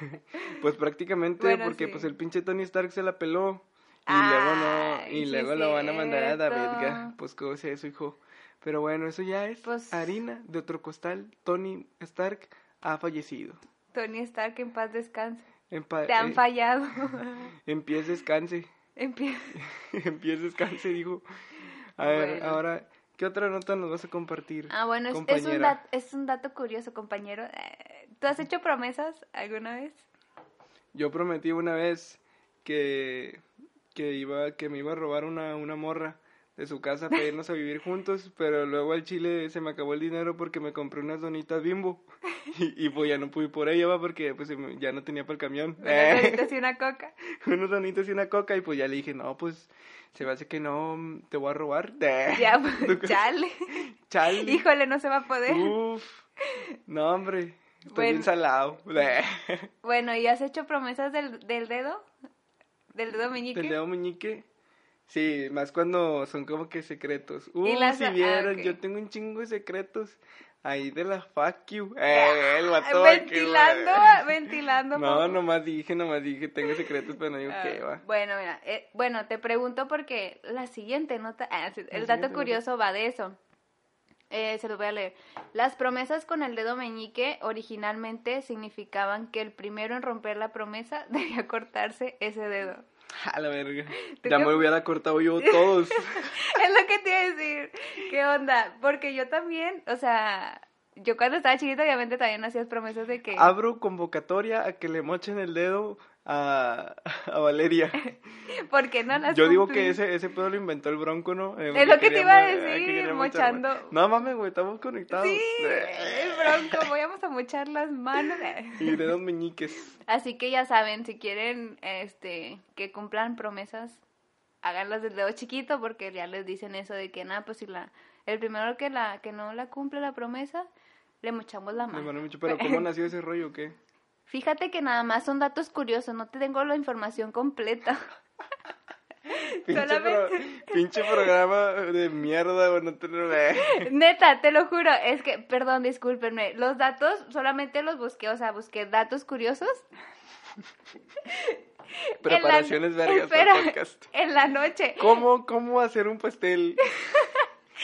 Pues prácticamente Bueno, porque sí. pues el pinche Tony Stark se la peló. Y luego no, y luego lo van a mandar a cierto. verga. Pues cómo sea eso, hijo. Pero bueno, eso ya es Pues- harina de otro costal. Tony Stark ha fallecido. Tony Stark, en paz descanse. En, pa- Te han eh, fallado. en pies descanse. Empieza. en pies descanse, dijo. A ver, ahora, ¿qué otra nota nos vas a compartir? Ah, bueno, es, es, un dat- es un dato curioso, compañero. Eh, ¿Tú has hecho promesas alguna vez? Yo prometí una vez que, que iba, que me iba a robar una, una morra de su casa para irnos a vivir juntos, pero luego al Chile se me acabó el dinero porque me compré unas donitas bimbo y, y pues ya no pude por ella, va, porque pues ya no tenía para el camión. Unas donitas y una coca. unos donitos y una coca y pues ya le dije, no, pues se me hace que no, te voy a robar. Ya, pues, chale. Chale. Híjole, no se va a poder. Uf, no hombre, estoy Bueno. bien salado. Bueno, ¿y has hecho promesas del, del dedo? ¿Del dedo meñique? ¿Del dedo meñique? Sí, más cuando son como que secretos. Uh, las- si ah, vieron, yo tengo un chingo de secretos. Ahí de la fuck you. Eh, el vato aquí, ventilando, güey. ventilando. No, poco. nomás dije, nomás dije, tengo secretos, pero no digo Ah, qué, va. Bueno, mira, eh, bueno, te pregunto porque la siguiente nota, ah, el dato nota. curioso va de eso. Eh, se lo voy a leer. Las promesas con el dedo meñique originalmente significaban que el primero en romper la promesa debía cortarse ese dedo. A la verga. ¿Tú Ya qué- me hubiera cortado yo todos. es lo que te iba a decir. ¿Qué onda? Porque yo también, o sea, yo cuando estaba chiquita obviamente también hacías promesas de que... Abro convocatoria a que le mochen el dedo a, a Valeria. ¿Por qué no las Yo digo cumplí? que ese, ese pedo lo inventó el bronco, ¿no? Eh, Es lo porque que te iba a eh, decir, mochando. No mames, güey, estamos conectados. Sí, el bronco, voy a mochar las manos. Y dedos meñiques. Así que ya saben, si quieren este que cumplan promesas, háganlas del dedo chiquito porque ya les dicen eso de que nada, pues si la el primero que la que no la cumple la promesa, le mochamos la mano. mucho, pero ¿cómo nació ese rollo o qué? Fíjate que nada más son datos curiosos, no te tengo la información completa. Pinche, Solamente- pro- pinche programa de mierda, güey, no te lo Neta, te lo juro, es que, perdón, discúlpenme, los datos solamente los busqué, o sea, busqué datos curiosos. Preparaciones la, vergas espera, para podcast. En la noche. ¿Cómo, ¿Cómo hacer un pastel?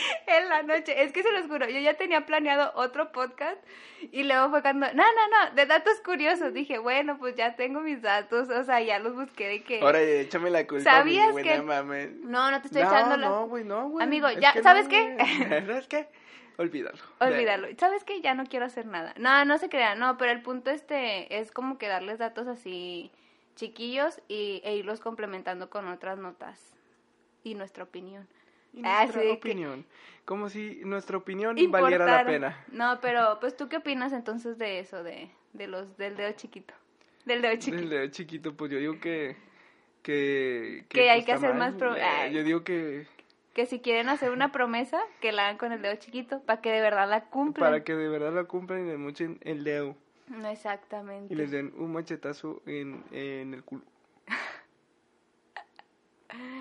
en la noche. Es que se los juro, yo ya tenía planeado otro podcast y luego fue cuando, no, no, no, de datos curiosos. Dije, bueno, pues ya tengo mis datos, o sea, ya los busqué de que... Ahora échame la culpa. ¿Sabías mi que- mames. No, no te estoy no, echando la... No, güey, no, güey. Amigo, Es ya, que ¿sabes no, qué? ¿Sabes qué? Olvídalo. Olvídalo. ¿Sabes qué? Ya no quiero hacer nada. No, no se crean, no, pero el punto este es como que darles datos así chiquillos y, e irlos complementando con otras notas y nuestra opinión. Y Ah, nuestra que- opinión. Como si nuestra opinión valiera la pena. No, pero pues tú qué opinas entonces de eso, de, de los del dedo chiquito. Del dedo chiquito. Desde chiquito, pues yo digo que... Que, Que hay pues, que está hacer mal. más pro- Eh, Ay. Yo digo que Que si quieren hacer una promesa, que la hagan con el dedo chiquito, para que de verdad la cumplan. para que de verdad la cumplan y le mochen el dedo. No, exactamente. Y les den un machetazo en, en el culo.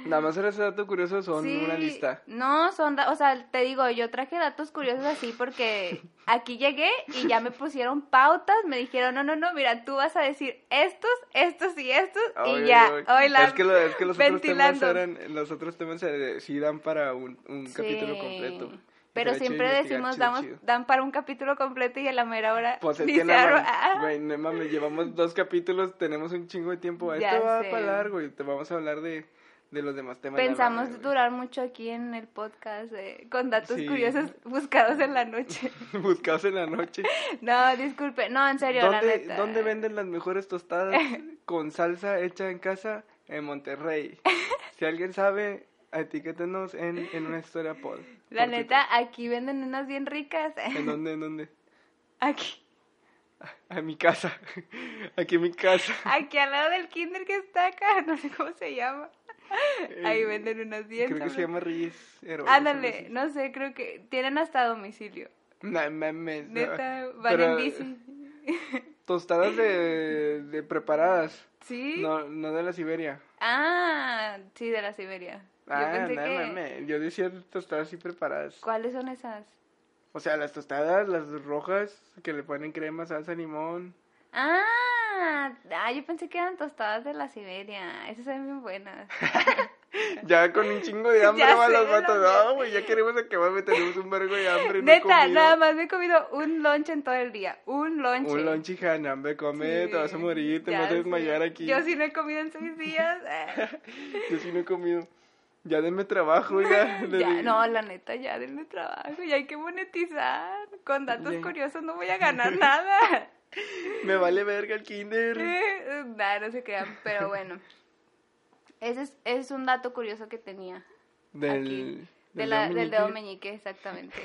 Nada más era ese dato curioso, son Sí, una lista. No, son, o sea, te digo, yo traje datos curiosos así porque aquí llegué y ya me pusieron pautas, me dijeron, no, no, no, mira, tú vas a decir estos, estos y estos y ya, ay. hoy la es que, lo- es que los otros temas ventilando. eran, los otros temas se, sí dan para un, un capítulo Sí, completo. Pero siempre decimos, chido, damos, chido. dan para un capítulo completo y a la mera hora Pues es que nada Ah, güey, no mames, llevamos dos capítulos, tenemos un chingo de tiempo. Ya Esto va sé. para largo y te vamos a hablar de, de los demás temas. Pensamos durar mucho aquí en el podcast eh, con datos Sí. curiosos buscados en la noche. Buscados en la noche. No, disculpe, no, en serio, la ¿Dónde, neta. ¿Dónde venden las mejores tostadas con salsa hecha en casa? En Monterrey. Si alguien sabe, etiquétenos en, en una historia pod. La neta, aquí venden unas bien ricas. ¿En dónde? ¿En dónde? Aquí. A mi casa. Aquí en mi casa. Aquí al lado del kinder que está acá, no sé cómo se llama. Ahí venden unas bien. Creo que se llama Reyes Ándale, no sé, creo que tienen hasta domicilio. No mames. no. Neta, van Pero, en bici. Tostadas de, de preparadas. ¿Sí? No, no de la Siberia. Ah, sí, de la Siberia. Yo Ah, pensé no que... mames. Yo decía tostadas así preparadas. ¿Cuáles son esas? O sea, las tostadas, las rojas, que le ponen crema, salsa, limón. Ah, ah, yo pensé que eran tostadas de la Siberia. Esas son bien buenas. Ya con un chingo de hambre Ya van los vatos. No, güey, ya queremos acabar, tenemos un vergo de hambre. Neta, nada más me he comido un lunch en todo el día. Un lunch. Un lunch hija, no, come, te vas a morir, te vas a desmayar aquí. Yo sí no he comido en seis días. eh. Yo sí no he comido. Ya denme trabajo, Ya, di- no, la neta, ya denme trabajo. Ya hay que monetizar. Con datos Ya. curiosos no voy a ganar nada. Me vale verga el kinder. Nah, no se crean. Pero bueno. Ese es, ese es un dato curioso que tenía. Del, aquí. De del la- dedo del dedo meñique. exactamente.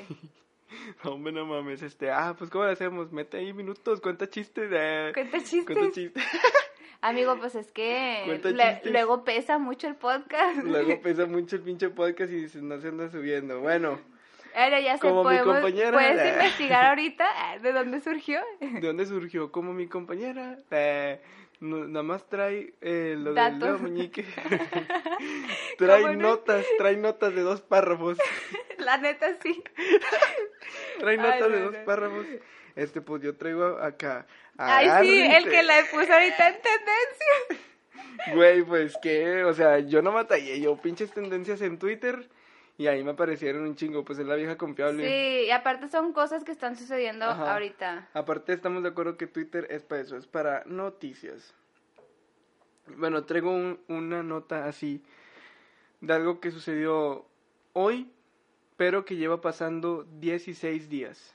Hombre, no mames, este, ah, pues ¿cómo lo hacemos? Mete ahí minutos, cuenta chistes. eh. Cuenta chistes. Cuenta chistes. Amigo, pues es que le- luego pesa mucho el podcast. Luego pesa mucho el pinche podcast y no se anda subiendo. Bueno, Ahora ya sé, Como mi compañera. puedes investigar ahorita ah, de dónde surgió. ¿de dónde surgió? Como mi compañera. Eh, no- nada más trae eh, lo del Datos. dedo meñique. trae notas, trae notas de dos párrafos. La neta sí. Trae Ay, notas de no, dos párrafos. Este, pues yo traigo acá. Ay, sí, el que la puso ahorita en tendencia. Güey, pues que, o sea, yo no batallé, yo pinches tendencias en Twitter y ahí me aparecieron un chingo, pues es la vieja confiable. Sí, y aparte son cosas que están sucediendo Ajá. ahorita. Aparte estamos de acuerdo que Twitter es para eso, es para noticias. Bueno, traigo un- una nota así de algo que sucedió hoy, pero que lleva pasando 16 días.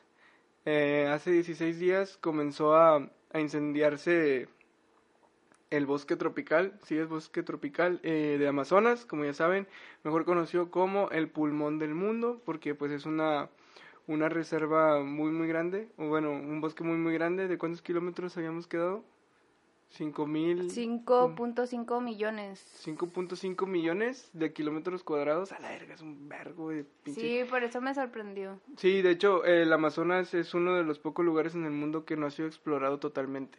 Eh, hace 16 días comenzó a, a incendiarse el bosque tropical, sí es bosque tropical eh, de Amazonas, como ya saben, mejor conocido como el pulmón del mundo, porque pues es una, una reserva muy muy grande, o bueno, un bosque muy muy grande, ¿de cuántos kilómetros habíamos quedado? Cinco mil... 5.5 millones. 5.5 millones de kilómetros cuadrados, a la verga, es un vergo de pinche... Sí, por eso me sorprendió. Sí, de hecho, el Amazonas es uno de los pocos lugares en el mundo que no ha sido explorado totalmente.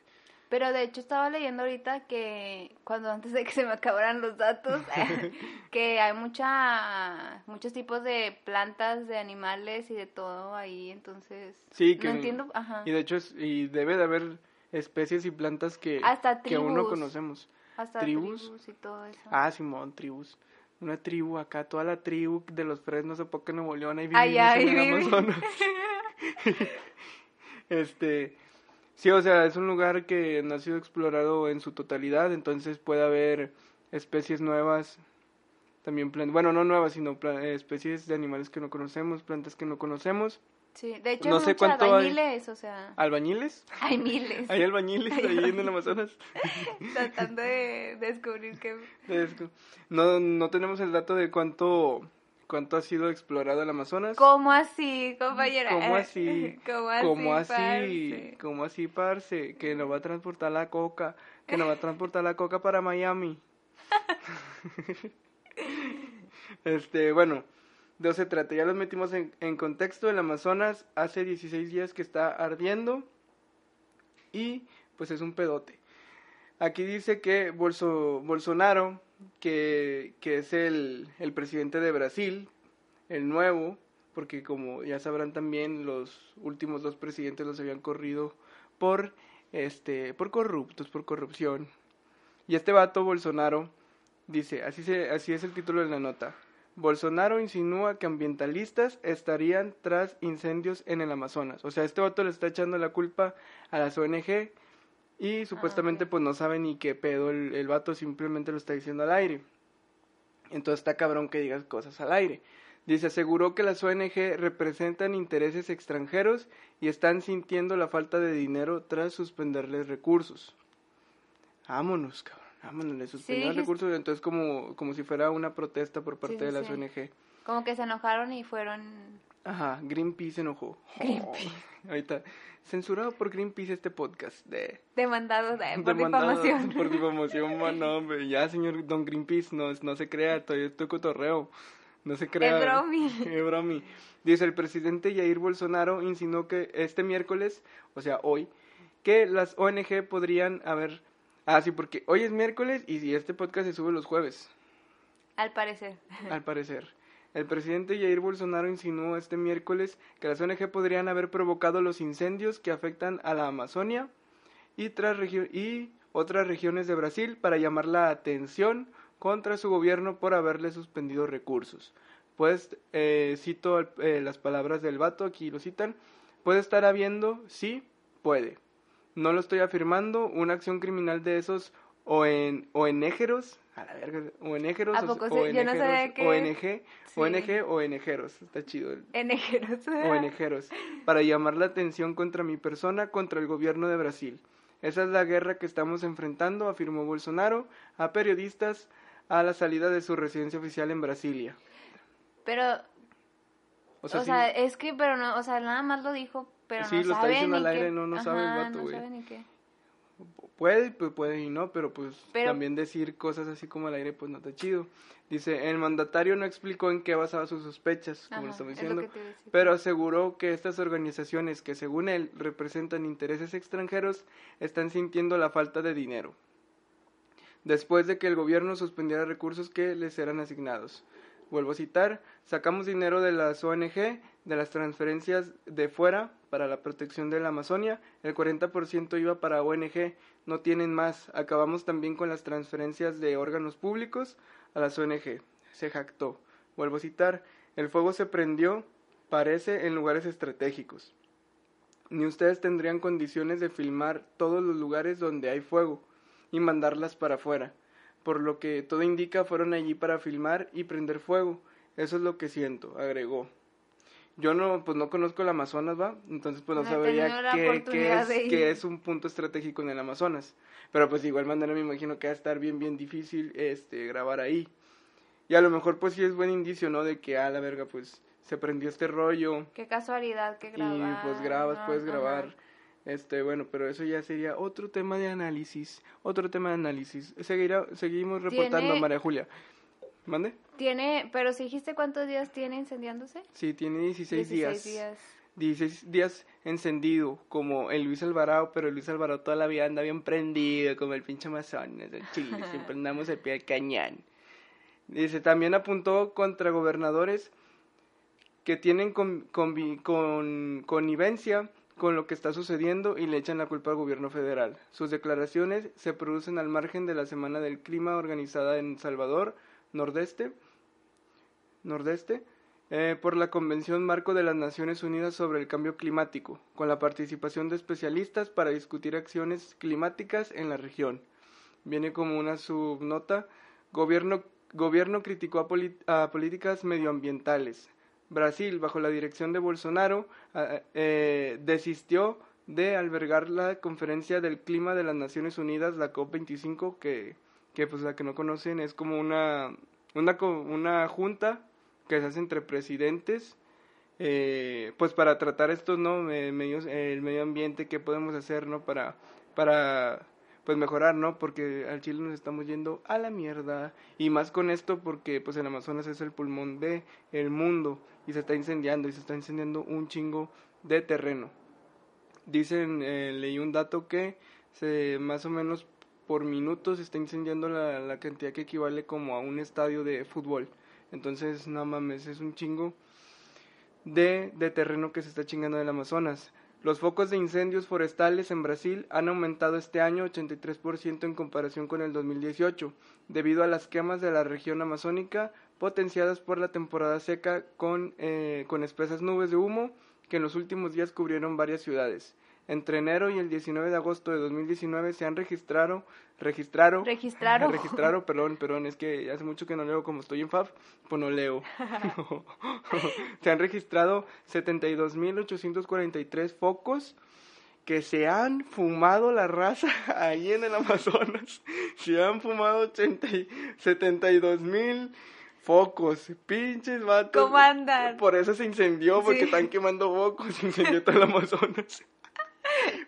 Pero de hecho estaba leyendo ahorita que cuando antes de que se me acabaran los datos, que hay mucha muchos tipos de plantas, de animales y de todo ahí, entonces Sí, que no entiendo, ajá. Y de hecho, es, y debe de haber especies y plantas que, Hasta que aún no tribus. conocemos. Hasta tribus. tribus y todo eso. Ah, Simón, tribus. una tribu acá, toda la tribu de los fresnos de Poca Nuevo León, ahí Ay, vivimos ay, en el. Amazonas. este, sí, o sea, es un lugar que no ha sido explorado en su totalidad, entonces puede haber especies nuevas, también plan- bueno, no nuevas, sino especies de animales que no conocemos, plantas que no conocemos, Sí, de hecho, No hay sé cuánto hay. albañiles, o sea, albañiles, hay miles. hay albañiles ahí en el Amazonas. Tratando de descubrir que... Es que No, no tenemos el dato de cuánto, cuánto ha sido explorado el Amazonas. ¿Cómo así, compañera? ¿Cómo así? ¿Cómo así? ¿Cómo así? parce? ¿Cómo así, parce? Que nos va a transportar la coca. Que nos va a transportar la coca para Miami. este, bueno, de eso se trata. Ya los metimos en, en contexto. El Amazonas hace 16 días que está ardiendo. Y pues es un pedote. Aquí dice que Bolso, Bolsonaro, que, que es el, el presidente de Brasil, el nuevo, porque como ya sabrán también los últimos dos presidentes los habían corrido por este por corruptos, por corrupción. Y este vato Bolsonaro dice, así se así es el título de la nota. Bolsonaro insinúa que ambientalistas estarían tras incendios en el Amazonas. O sea, este vato le está echando la culpa a las ONG y supuestamente ok. pues no sabe ni qué pedo el, el vato, simplemente lo está diciendo al aire. Entonces está cabrón que digas cosas al aire. Dice, aseguró que las ONG representan intereses extranjeros y están sintiendo la falta de dinero tras suspenderles recursos. Vámonos, cabrón. Vámonos, le suspendieron dijiste- recursos. Entonces como, como si fuera una protesta por parte sí, de las sí. ONG. Como que se enojaron y fueron... Ajá, Greenpeace se enojó. Greenpeace. ahorita, censurado por Greenpeace este podcast. De, Demandados eh, por difamación. Por difamación, man, no, hombre. Ya, señor Don Greenpeace, no, no se crea, todavía estoy cotorreo. No se crea. Es bromi. Es bromi. Dice, el presidente Jair Bolsonaro insinuó que este miércoles, o sea, hoy, que las ONG podrían haber... Ah, sí, porque hoy es miércoles y si este podcast se sube los jueves Al parecer. al parecer. El presidente Jair Bolsonaro insinuó este miércoles que las ONG podrían haber provocado los incendios que afectan a la Amazonia y, tras y otras regiones de Brasil para llamar la atención contra su gobierno por haberle suspendido recursos. Pues, eh, cito eh, las palabras del vato, aquí lo citan, puede estar habiendo, sí, puede. No lo estoy afirmando, una acción criminal de esos ON, ONGeros, a la verga, ONGeros, ¿A poco sí? Yo no sabía que- ONG, Sí. ONG, ONGeros, está chido el. ONGeros, para llamar la atención contra mi persona, contra el gobierno de Brasil. Esa es la guerra que estamos enfrentando, afirmó Bolsonaro a periodistas a la salida de su residencia oficial en Brasilia. Pero, O o sea, es que, pero no, o sea, nada más lo dijo, pero Sí, no lo está diciendo al qué. aire, no- no sabe el Ajá, vato, no güey. sabe ni qué. Puede, pues puede y no, pero pues Pero- también decir cosas así como al aire, pues no está chido. Dice, el mandatario no explicó en qué basaba sus sospechas, como lo estamos es lo diciendo, pero aseguró que estas organizaciones que según él representan intereses extranjeros están sintiendo la falta de dinero después de que el gobierno suspendiera recursos que les eran asignados. Vuelvo a citar, sacamos dinero de las ONG, de las transferencias de fuera para la protección de la Amazonia, el 40% iba para ONG, no tienen más. Acabamos también con las transferencias de órganos públicos a las ONG, se jactó. Vuelvo a citar, el fuego se prendió, parece, en lugares estratégicos. Ni ustedes tendrían condiciones de filmar todos los lugares donde hay fuego y mandarlas para afuera. Por lo que todo indica fueron allí para filmar y prender fuego. Eso es lo que siento, agregó. Yo no, pues no conozco el Amazonas, ¿va? Entonces pues no, No sabría qué, qué es, qué es un punto estratégico en el Amazonas. Pero pues de igual manera me imagino que va a estar bien, bien difícil este, grabar ahí. Y a lo mejor pues sí es buen indicio, ¿no? De que, a la verga, pues se prendió este rollo Qué casualidad que y grabar. pues grabas, ¿no? puedes grabar. Este, bueno, pero eso ya sería otro tema de análisis, otro tema de análisis. Seguirá, seguimos reportando Tiene- a María Julia. ¿Mande? Tiene, pero si dijiste cuántos días tiene incendiándose? Sí, tiene 16, 16 días. días. 16 días encendido, como el Luis Alvarado, pero el Luis Alvarado toda la vida anda bien prendido, como el pinche Amazonas del Chile, siempre andamos al pie del cañón. Dice, también apuntó contra gobernadores que tienen con, convi- con- connivencia con lo que está sucediendo y le echan la culpa al gobierno federal. Sus declaraciones se producen al margen de la Semana del Clima organizada en Salvador, Nordeste, nordeste, eh, por la Convención Marco de las Naciones Unidas sobre el Cambio Climático, con la participación de especialistas para discutir acciones climáticas en la región. Viene como una subnota, gobierno, gobierno criticó a, políticas medioambientales. Brasil, bajo la dirección de Bolsonaro, eh, desistió de albergar la conferencia del clima de las Naciones Unidas, la COP25, que, que pues la que no conocen es como una, una, una junta que se hace entre presidentes, eh, pues para tratar estos, ¿no? medios, el medio ambiente, qué podemos hacer, ¿no? Para, para, pues mejorar, ¿no? Porque al Chile nos estamos yendo a la mierda. Y más con esto porque, pues el Amazonas es el pulmón de el mundo y se está incendiando y se está incendiando un chingo de terreno. Dicen, eh, leí un dato que se, más o menos por minuto se está incendiando la, la cantidad que equivale como a un estadio de fútbol. Entonces, no mames, es un chingo de, de terreno que se está chingando del Amazonas. Los focos de incendios forestales en Brasil han aumentado este año 83% en comparación con el 2018, debido a las quemas de la región amazónica potenciadas por la temporada seca con, eh, con espesas nubes de humo que en los últimos días cubrieron varias ciudades. Entre enero y el 19 de agosto de 2019 se han registrado, registraron, registraron, registraron, perdón, perdón, es que hace mucho que no leo como estoy en FAF, pues no leo. se han registrado 72.843 focos que se han fumado la raza ahí en el Amazonas. Se han fumado 80, 72 mil focos, pinches vatos. ¿Cómo andan? Por eso se incendió, porque están quemando focos, se incendió todo el Amazonas.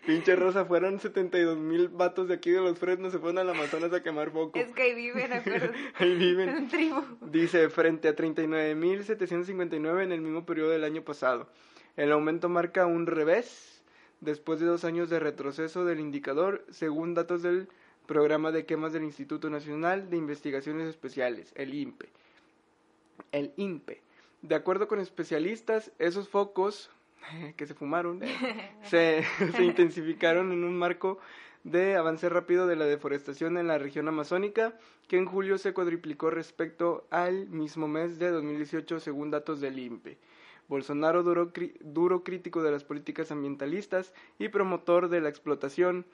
Pinche Rosa, fueron 72 mil vatos de aquí de los fresnos, se fueron al Amazonas a quemar foco. Es que ahí viven, acuerdo. ahí viven. En tribu. Dice, frente a 39 mil 759 en el mismo periodo del año pasado. El aumento marca un revés después de dos años de retroceso del indicador, según datos del programa de quemas del Instituto Nacional de Investigaciones Especiales, el INPE. El INPE. De acuerdo con especialistas, esos focos que se fumaron, se, se intensificaron en un marco de avance rápido de la deforestación en la región amazónica, que en julio se cuadriplicó respecto al mismo mes de 2018 según datos del INPE. Bolsonaro, duro, duro crítico de las políticas ambientalistas y promotor de la explotación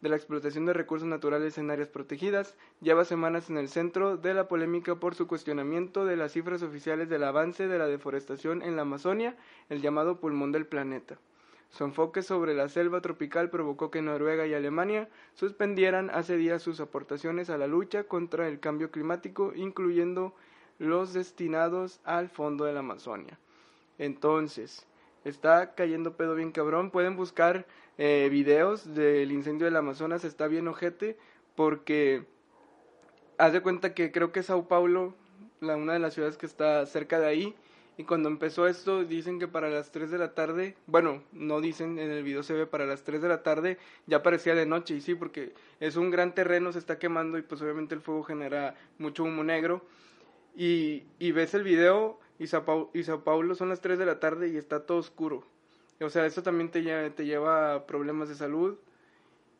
de la explotación de recursos naturales en áreas protegidas, lleva semanas en el centro de la polémica por su cuestionamiento de las cifras oficiales del avance de la deforestación en la Amazonia, el llamado pulmón del planeta. Su enfoque sobre la selva tropical provocó que Noruega y Alemania suspendieran hace días sus aportaciones a la lucha contra el cambio climático, incluyendo los destinados al Fondo de la Amazonia. Entonces, está cayendo pedo bien cabrón. Pueden buscar eh, videos del incendio del Amazonas, está bien ojete, porque haz de cuenta que creo que Sao Paulo, la, una de las ciudades que está cerca de ahí, y cuando empezó esto dicen que para las 3 de la tarde, bueno, no dicen, en el video se ve para las 3 de la tarde, ya parecía de noche, y sí, porque es un gran terreno, se está quemando y pues obviamente el fuego genera mucho humo negro. Y, y ves el video y Sao, y Sao Paulo son las 3 de la tarde y está todo oscuro. O sea, eso también te, lleva, te lleva a problemas de salud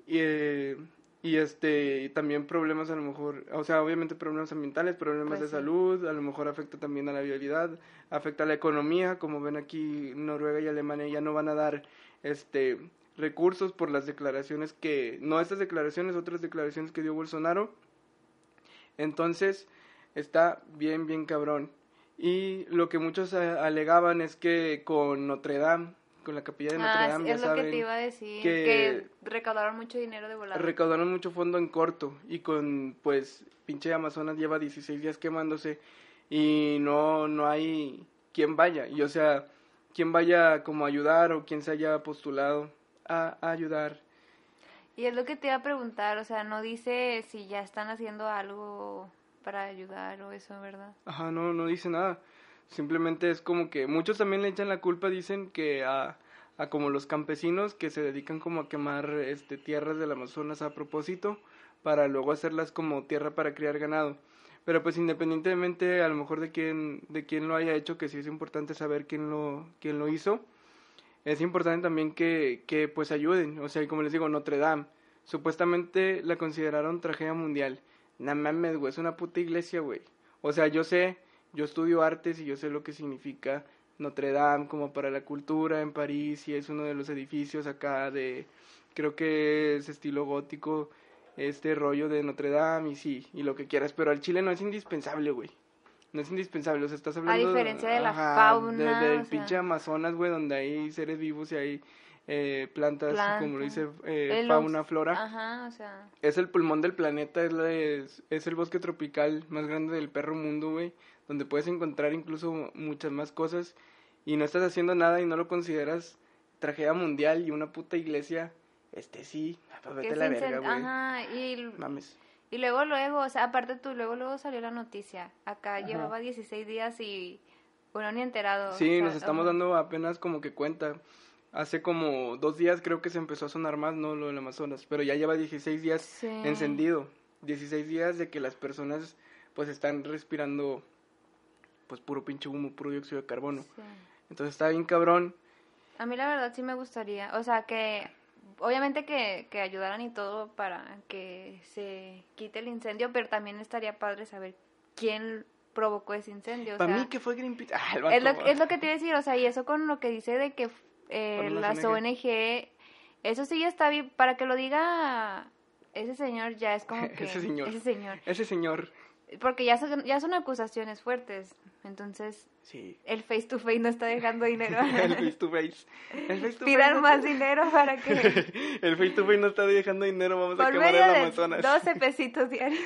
y, eh, y este también problemas a lo mejor, o sea, obviamente problemas ambientales, problemas pues de salud, a lo mejor afecta también a la viabilidad, afecta a la economía, como ven aquí Noruega y Alemania ya no van a dar este recursos por las declaraciones que no estas declaraciones, otras declaraciones que dio Bolsonaro. Entonces, está bien bien cabrón. Y lo que muchos alegaban es que con Notre Dame con la capilla de Notre ah, Dame, es lo que te iba a decir, que, recaudaron mucho dinero de volada. Recaudaron mucho fondo en corto y con, pues, pinche Amazonas lleva 16 días quemándose y no, no hay quien vaya. Y o sea, quien vaya como a ayudar o quien se haya postulado a, a ayudar. Y es lo que te iba a preguntar, o sea, no dice si ya están haciendo algo para ayudar o eso, ¿verdad? Ajá, no, no dice nada. Simplemente es como que muchos también le echan la culpa, dicen que a, a como los campesinos que se dedican como a quemar este tierras del Amazonas a propósito para luego hacerlas como tierra para criar ganado. Pero pues independientemente a lo mejor de quién de quién lo haya hecho, que sí es importante saber quién lo quién lo hizo. Es importante también que que pues ayuden, o sea, como les digo, Notre Dame supuestamente la consideraron tragedia mundial. No mames, güey, es una puta iglesia, güey. O sea, yo sé yo estudio artes y yo sé lo que significa Notre Dame como para la cultura en París y es uno de los edificios acá de, creo que es estilo gótico, este rollo de Notre Dame y sí, y lo que quieras, pero al Chile no es indispensable, güey. No es indispensable, o sea, estás hablando... A diferencia de la fauna, Del pinche Amazonas, güey, donde hay seres vivos y hay eh, plantas, como lo dice, eh, fauna, flora. Ajá, o sea, Es el pulmón del planeta, es, la- es, es el bosque tropical más grande del perro mundo, güey, donde puedes encontrar incluso muchas más cosas y no estás haciendo nada y no lo consideras tragedia mundial y una puta iglesia, este sí, pues vete a la verga, güey. Ajá, y, Mames. y luego, luego, o sea, aparte tú, luego, luego salió la noticia. Acá llevaba 16 días y uno ni enterado. Sí, o sea, nos estamos dando apenas como que cuenta. Hace como dos días creo que se empezó a sonar más, ¿no? Lo del Amazonas, pero ya lleva 16 días Sí. encendido. 16 días de que las personas pues están respirando pues puro pinche humo, puro dióxido de carbono. Sí. Entonces está bien cabrón. A mí la verdad sí me gustaría, o sea, que obviamente que, que ayudaran y todo para que se quite el incendio, pero también estaría padre saber quién provocó ese incendio. O Para sea, mí que fue Greenpeace. Ah, el es, lo, es lo que te iba a decir, o sea, y eso con lo que dice de que eh, las las ONG. ONG, eso sí ya está bien, para que lo diga ese señor ya es como que... Ese señor. Ese señor. Ese señor. Porque ya son, ya son acusaciones fuertes, entonces Sí. el face to face no está dejando dinero. el face to face. El face to Pidan face. más dinero para que... el face to face no está dejando dinero. Vamos a Por quemar medio el Amazonas. 12 pesitos diarios.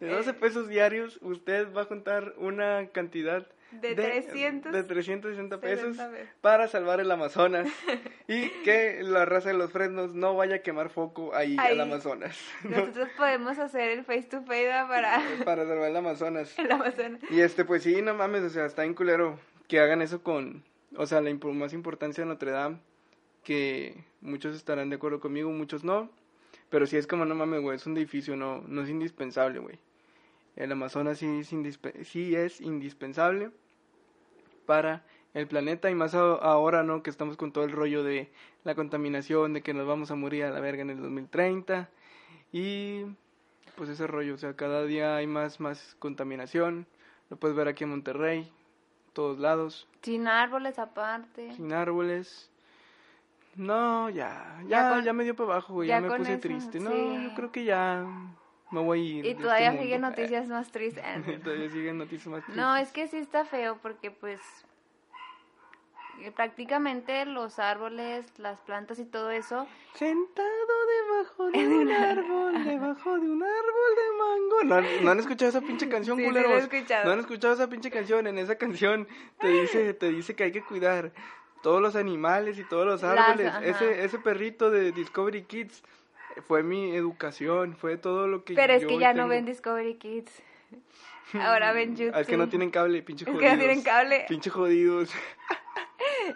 De 12 pesos diarios, usted va a juntar una cantidad De 300 de 360 pesos 60 pesos. para salvar el Amazonas y que la raza de los fresnos no vaya a quemar foco ahí, Ahí. al Amazonas. ¿no? Nosotros podemos hacer el face to face para Para salvar el Amazonas. el Amazonas. Y este, pues sí, no mames, o sea, está en culero que hagan eso con, o sea, la impo- más importancia de Notre Dame, que muchos estarán de acuerdo conmigo, muchos no, pero sí es como, no mames, güey, es un edificio, no, no es indispensable, güey. El Amazonas sí es, indispe- sí es indispensable para el planeta y más ahora, ¿no? Que estamos con todo el rollo de la contaminación, de que nos vamos a morir a la verga en el 2030 y pues ese rollo, o sea, cada día hay más, más contaminación, lo puedes ver aquí en Monterrey, todos lados, Sin árboles aparte. sin árboles. No, ya, Ya ya, con- ya me dio para abajo, güey, ya ya, me puse eso, triste. No, sí. yo creo que ya me voy a ir. de Y este todavía mundo. siguen noticias más tristes. todavía siguen noticias más tristes. No, es que sí está feo porque pues eh, prácticamente los árboles, las plantas y todo eso Sentado debajo de un árbol, debajo de un árbol de mango. ¿No, no han escuchado esa pinche canción, Sí, sí he escuchado. ¿No han escuchado esa pinche canción? En esa canción te dice, te dice que hay que cuidar todos los animales y todos los árboles. ese, ese perrito de Discovery Kids fue mi educación, fue todo lo que Pero es yo que ya tengo. no ven Discovery Kids. Ahora ven YouTube. Ah, Es que no tienen cable, pinche Es que jodidos. no tienen cable. Pinche jodidos.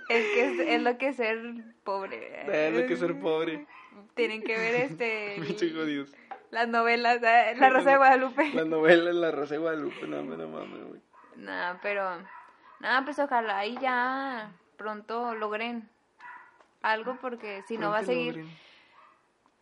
Es que es, es lo que es ser pobre. Es lo que es ser pobre. Tienen que ver este Pinche jodidos. las novelas, ¿eh? La Rosa de Guadalupe. La novela La Rosa de Guadalupe, no, no mames, güey. Nada, pero nada, pues ojalá y ya pronto logren algo porque si no va a seguir logren.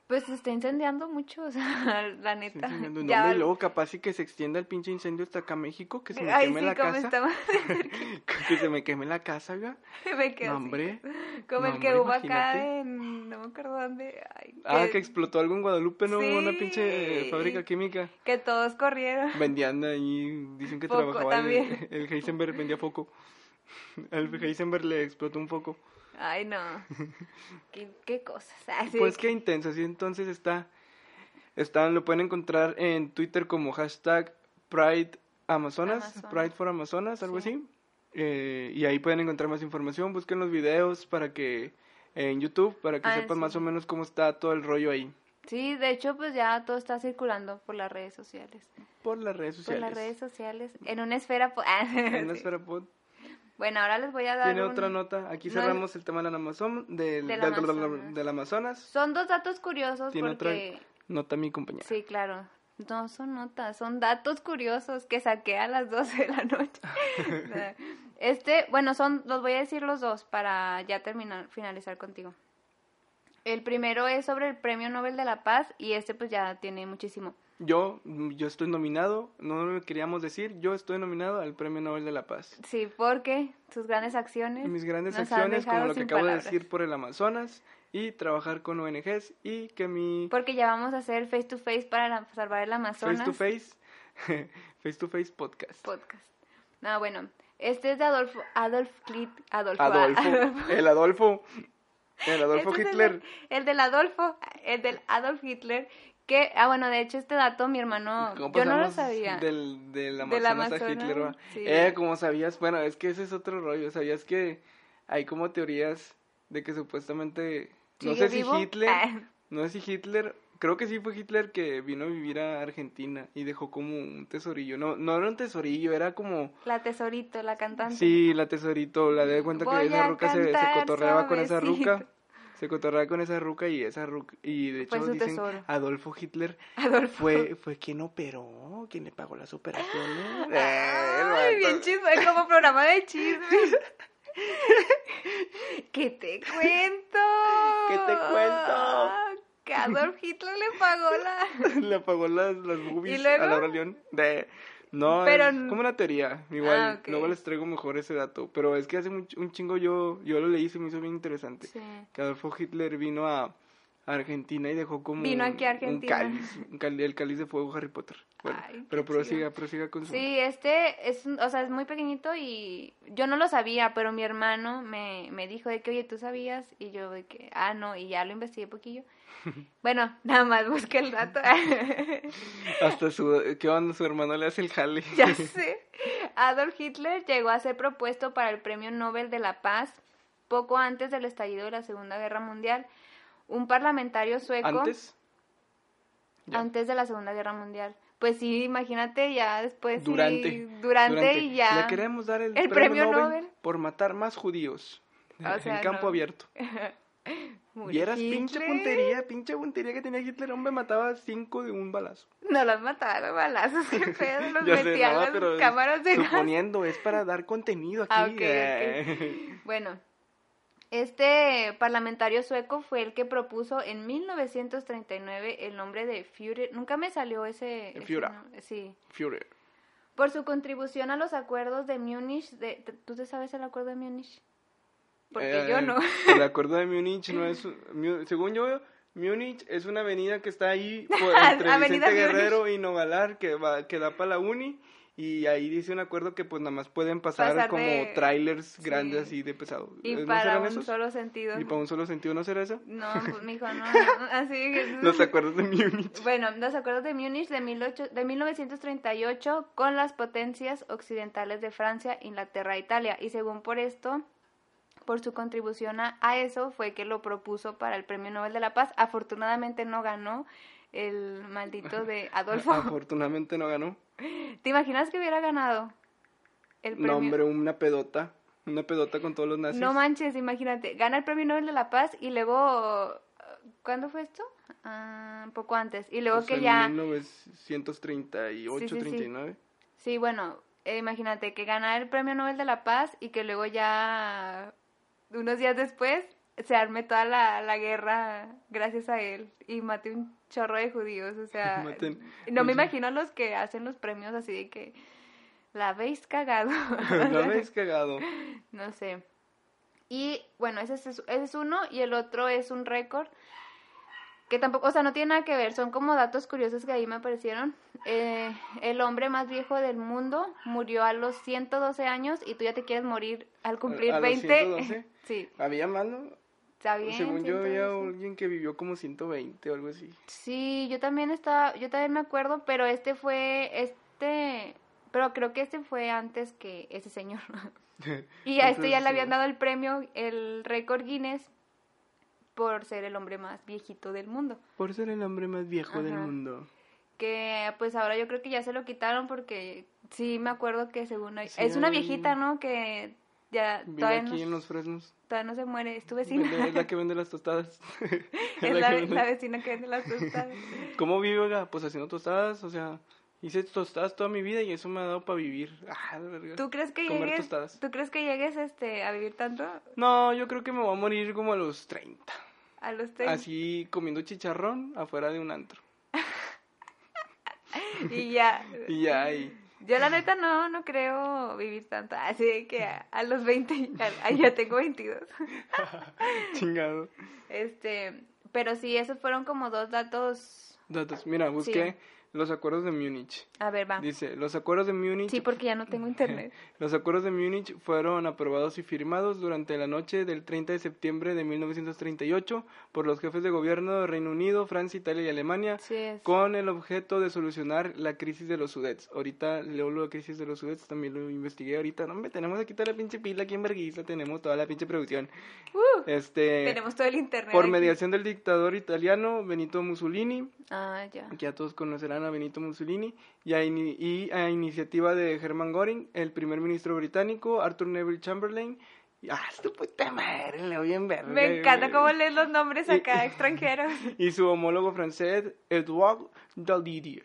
Pues se está incendiando mucho, o sea, la Sí, neta. sí, ya- y luego capaz y que se extienda el pinche incendio hasta acá a México, que se me Ay, queme sí, la casa. estaba que se me queme la casa, güey. me quedo No, así. hombre. Como el que hubo acá en no me acuerdo dónde, ay, Ah, que explotó algo en Guadalupe, ¿no? Una Sí. pinche fábrica química. que todos corrieron. Vendían ahí, dicen que Foco trabajaba el, también. el Heisenberg, vendía foco. El Heisenberg le explotó un foco. Ay, no. qué, qué cosas. Ay, sí, Pues qué intenso, así entonces está, están, lo pueden encontrar en Twitter como hashtag Pride Amazonas, Amazonas. Pride for Amazonas, algo Sí. así. Eh, y ahí pueden encontrar más información, busquen los videos para que, en YouTube, para que Ah, sepan sí. más o menos cómo está todo el rollo ahí, Sí, de hecho, pues ya todo está circulando por las redes sociales. por las redes Por sociales. las redes sociales. En una esfera. po- En Sí. esfera pod. Bueno, ahora les voy a dar. Tiene un- otra nota, aquí No, cerramos el tema del Amazon, del- del- Amazonas. del Amazonas. Son dos datos curiosos Tiene porque. otra nota mi compañera. Sí, claro. No son notas, son datos curiosos que saqué a las 12 de la noche. este, bueno, son, los voy a decir los dos para ya terminar, finalizar contigo. El primero es sobre el Premio Nobel de la Paz y este pues ya tiene muchísimo. yo, yo estoy nominado, no lo queríamos decir, yo estoy nominado al Premio Nobel de la Paz. Sí, porque sus grandes acciones. Mis grandes nos han acciones, como lo que acabo palabras. de decir por el Amazonas y trabajar con ONGs y que mi Porque ya vamos a hacer face to face para la- salvar el Amazonas. face to face, face to face podcast. Podcast. No, bueno. Este es de Adolfo. Adolf Clit. Adolfo. Adolfo, el Adolfo, el Adolfo Este es el Hitler. de- El, del Adolfo. El del Adolf Hitler. Que, ah, bueno, de hecho, este dato mi hermano. ¿Cómo Yo no lo sabía. Del, del Amazonas, a Amazonas, Hitler, va? sí. Eh, como sabías, bueno, es que ese es otro rollo. ¿Sabías que hay como teorías de que supuestamente, no ¿Sigue sé si vivo? Hitler, Ah. no sé si Hitler, creo que sí fue Hitler que vino a vivir a Argentina y dejó como un tesorillo. No, no era un tesorillo, era como, La tesorito, la cantante. sí, la tesorito, la de cuenta Voy que esa a ruca se, se cotorreaba con esa suavecito. ruca. Se cotorreaba con esa ruca y esa ruca, y de hecho dicen tesoro. Adolfo Hitler Adolfo. fue, fue quien operó, quien le pagó las operaciones. Eh, Ay, bien chisme, como programa de chisme. ¿Qué te cuento? ¿Qué te cuento? Que Adolf Hitler le pagó la... le pagó las, las boobies ¿Y luego? a Laura León. De, no, Pero es n- como una teoría. Igual, Ah, luego les traigo mejor ese dato. Pero es que hace un, un chingo yo, yo lo leí y se me hizo bien interesante. Sí. Que Adolfo Hitler vino a Argentina y dejó como Vino aquí a Argentina. un cáliz, un cáliz, el cáliz de fuego Harry Potter. Bueno, Ay, qué pero prosiga, prosiga con su... Sí, este es, o sea, es muy pequeñito y yo no lo sabía, pero mi hermano me, me dijo de que, oye, ¿tú sabías? Y yo de que, ah, no, y ya lo investigué poquillo. Bueno, nada más busqué el dato. Hasta su... ¿Qué onda? Su hermano le hace el jale. ya sé. Adolf Hitler llegó a ser propuesto para el Premio Nobel de la Paz poco antes del estallido de la Segunda Guerra Mundial. Un parlamentario sueco ¿Antes? Ya. antes de la Segunda Guerra Mundial. Pues sí, imagínate ya después sí, Durante. durante, y ya. Le queremos dar el, El premio, premio Nobel, Nobel. por matar más judíos. O sea, en campo no. abierto. Vieras pinche puntería, pinche puntería que tenía Hitler. Hombre, mataba cinco de un balazo. No los mataba a balazos, qué pedo, los sé, metía no, a las cámaras de gas. Suponiendo, es para dar contenido aquí. Ah, ok. eh. Bueno, este parlamentario sueco fue el que propuso en 1939 el nombre de Führer. Nunca me salió ese... ese Führer. nombre, Sí. Führer. Por su contribución a los acuerdos de Múnich. De, ¿Tú te sabes el acuerdo de Múnich? Porque Eh, yo no. El acuerdo de Múnich no es. Según yo, Múnich es una avenida que está ahí por, entre Vicente Múnich. Guerrero y Nogalar que, va, que da para la uni. Y ahí dice un acuerdo que pues nada más pueden pasar, Pasar como de- trailers sí. grandes así de pesado. Y ¿No para un esos? solo sentido. Y para un solo sentido, ¿no será eso? No, pues mijo, no. Así que... Los acuerdos de Múnich. Bueno, los acuerdos de Múnich de, 18 de 1938 con las potencias occidentales de Francia, Inglaterra e Italia. Y según por esto, por su contribución a, a eso, fue que lo propuso para el Premio Nobel de la Paz. Afortunadamente no ganó el maldito de Adolfo. Afortunadamente no ganó. ¿Te imaginas que hubiera ganado el premio? No, hombre, una pedota. Una pedota con todos los nazis. No manches, imagínate, gana el Premio Nobel de la Paz y luego, ¿cuándo fue esto? Ah, un poco antes. Y luego Pues que en ya... 1938, Sí, sí, sí. 39. Sí, bueno, eh, imagínate que gana el Premio Nobel de la Paz y que luego ya unos días después se arme toda la, la guerra gracias a él y mate un chorro de judíos, o sea, Maten- no me imagino los que hacen los premios así de que la habéis cagado. ¿No habéis cagado? No sé. Y bueno, ese es, ese es uno y el otro es un récord que tampoco, o sea, no tiene nada que ver, son como datos curiosos que ahí me aparecieron. Eh, el hombre más viejo del mundo murió a los 112 años y tú ya te quieres morir al cumplir ¿A los 20. 112? Sí, Había más, ¿no? Está bien. Según yo había 112. alguien que vivió como 120 o algo así. Sí, yo también estaba, yo también me acuerdo, pero este fue, este, pero creo que este fue antes que ese señor. Y a este ya le habían dado el premio, el récord Guinness, por ser el hombre más viejito del mundo. Por ser el hombre más viejo del mundo. Que pues ahora yo creo que ya se lo quitaron porque sí me acuerdo que según... Sí, es una viejita, ¿no? Que ya Vive todavía aquí no, en los fresnos. todavía no se muere, es tu Vende- vecina. Es la que vende las tostadas. Es la, que vende- la vecina que vende las tostadas. ¿Cómo vive, oiga? Pues haciendo tostadas, o sea, hice tostadas toda mi vida y eso me ha dado para vivir. Ah, la verga. ¿Tú crees que Comer llegues, tostadas. ¿tú crees que llegues este, a vivir tanto? No, yo creo que me voy a morir como a los 30. A los 30. Así comiendo chicharrón afuera de un antro. y ya. Y ya, y... Yo la neta no, no creo vivir tanto. Así de que a, a los 20, a- ya tengo 22. Chingado. Este, pero sí, esos fueron como dos datos. Datos. Mira, busqué los acuerdos de Múnich. A ver, va. Dice, los acuerdos de Múnich Sí, porque ya no tengo internet. Los acuerdos de Múnich fueron aprobados y firmados durante la noche del 30 de septiembre de 1938 por los jefes de gobierno de Reino Unido, Francia, Italia y Alemania Sí, con el objeto de solucionar la crisis de los Sudets. Ahorita leo la crisis de los Sudets, también lo investigué ahorita. No, hombre, tenemos aquí toda la pinche pila aquí en Berguisa, tenemos toda la pinche producción. Uh, Este, tenemos todo el internet. por aquí. mediación del dictador italiano Benito Mussolini, Ah, ya. que ya todos conocerán a Benito Mussolini, y a, ini- y a iniciativa de Hermann Göring, el primer ministro británico, Arthur Neville Chamberlain, y, ¡ah, tu puta madre! Le voy en verga, Me encanta cómo lees los nombres acá extranjeros. Y su homólogo francés, Edouard Daladier.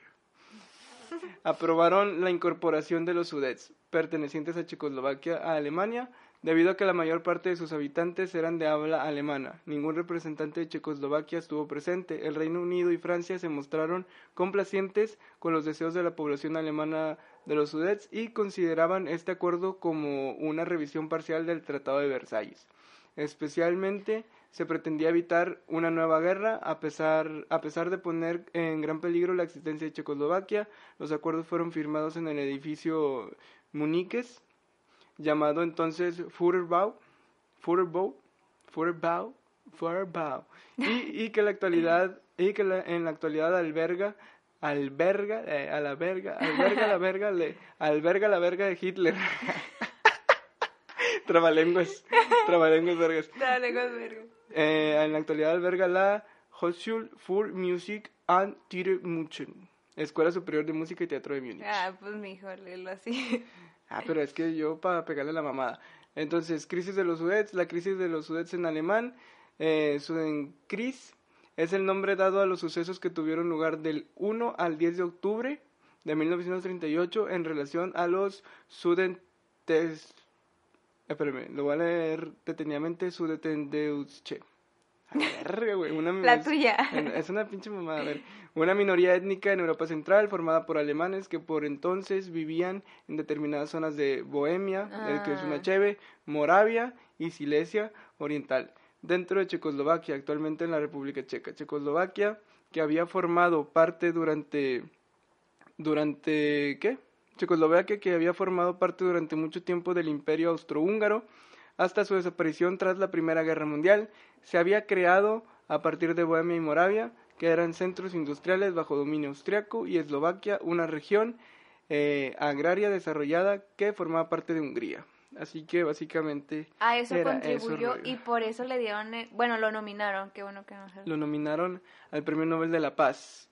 Aprobaron la incorporación de los Sudets, pertenecientes a Checoslovaquia, a Alemania, debido a que la mayor parte de sus habitantes eran de habla alemana. Ningún representante de Checoslovaquia estuvo presente. El Reino Unido y Francia se mostraron complacientes con los deseos de la población alemana de los Sudets y consideraban este acuerdo como una revisión parcial del Tratado de Versalles. Especialmente se pretendía evitar una nueva guerra a pesar, a pesar de poner en gran peligro la existencia de Checoslovaquia. Los acuerdos fueron firmados en el edificio Muniques, llamado entonces Führerbau, Führerbau, Führerbau, Führerbau, y, y que la actualidad y que la- en la actualidad alberga alberga eh, a la verga alberga la verga le alberga la verga de Hitler trabalenguas trabalenguas vergas Dale, con verga. eh, en la actualidad alberga la Hochschule für Musik and Theater München, Escuela Superior de Música y Teatro de Múnich. Ah, pues mijo, léelo así. Ah, pero es que yo para pegarle la mamada. Entonces, crisis de los Sudets, la crisis de los Sudets en alemán, eh, es el nombre dado a los sucesos que tuvieron lugar del 1 al 10 de octubre de 1938 en relación a los Sudentes... Espérame, lo voy a leer detenidamente, Sudetendeutsche. La verga, güey, una La es- tuya. es una pinche mamada. A ver, una minoría étnica en Europa Central formada por alemanes que por entonces vivían en determinadas zonas de Bohemia, que es una Ah. cheve, Moravia y Silesia Oriental, dentro de Checoslovaquia, actualmente en la República Checa. Checoslovaquia, que había formado parte durante durante ¿qué? Checoslovaquia que había formado parte durante mucho tiempo del Imperio Austrohúngaro hasta su desaparición tras la Primera Guerra Mundial, se había creado a partir de Bohemia y Moravia, que eran centros industriales bajo dominio austriaco, y Eslovaquia, una región eh, agraria desarrollada que formaba parte de Hungría. Así que básicamente A eso Era contribuyó eso, y por eso le dieron, el- bueno, lo nominaron, qué bueno que no lo nominaron al Premio Nobel de la Paz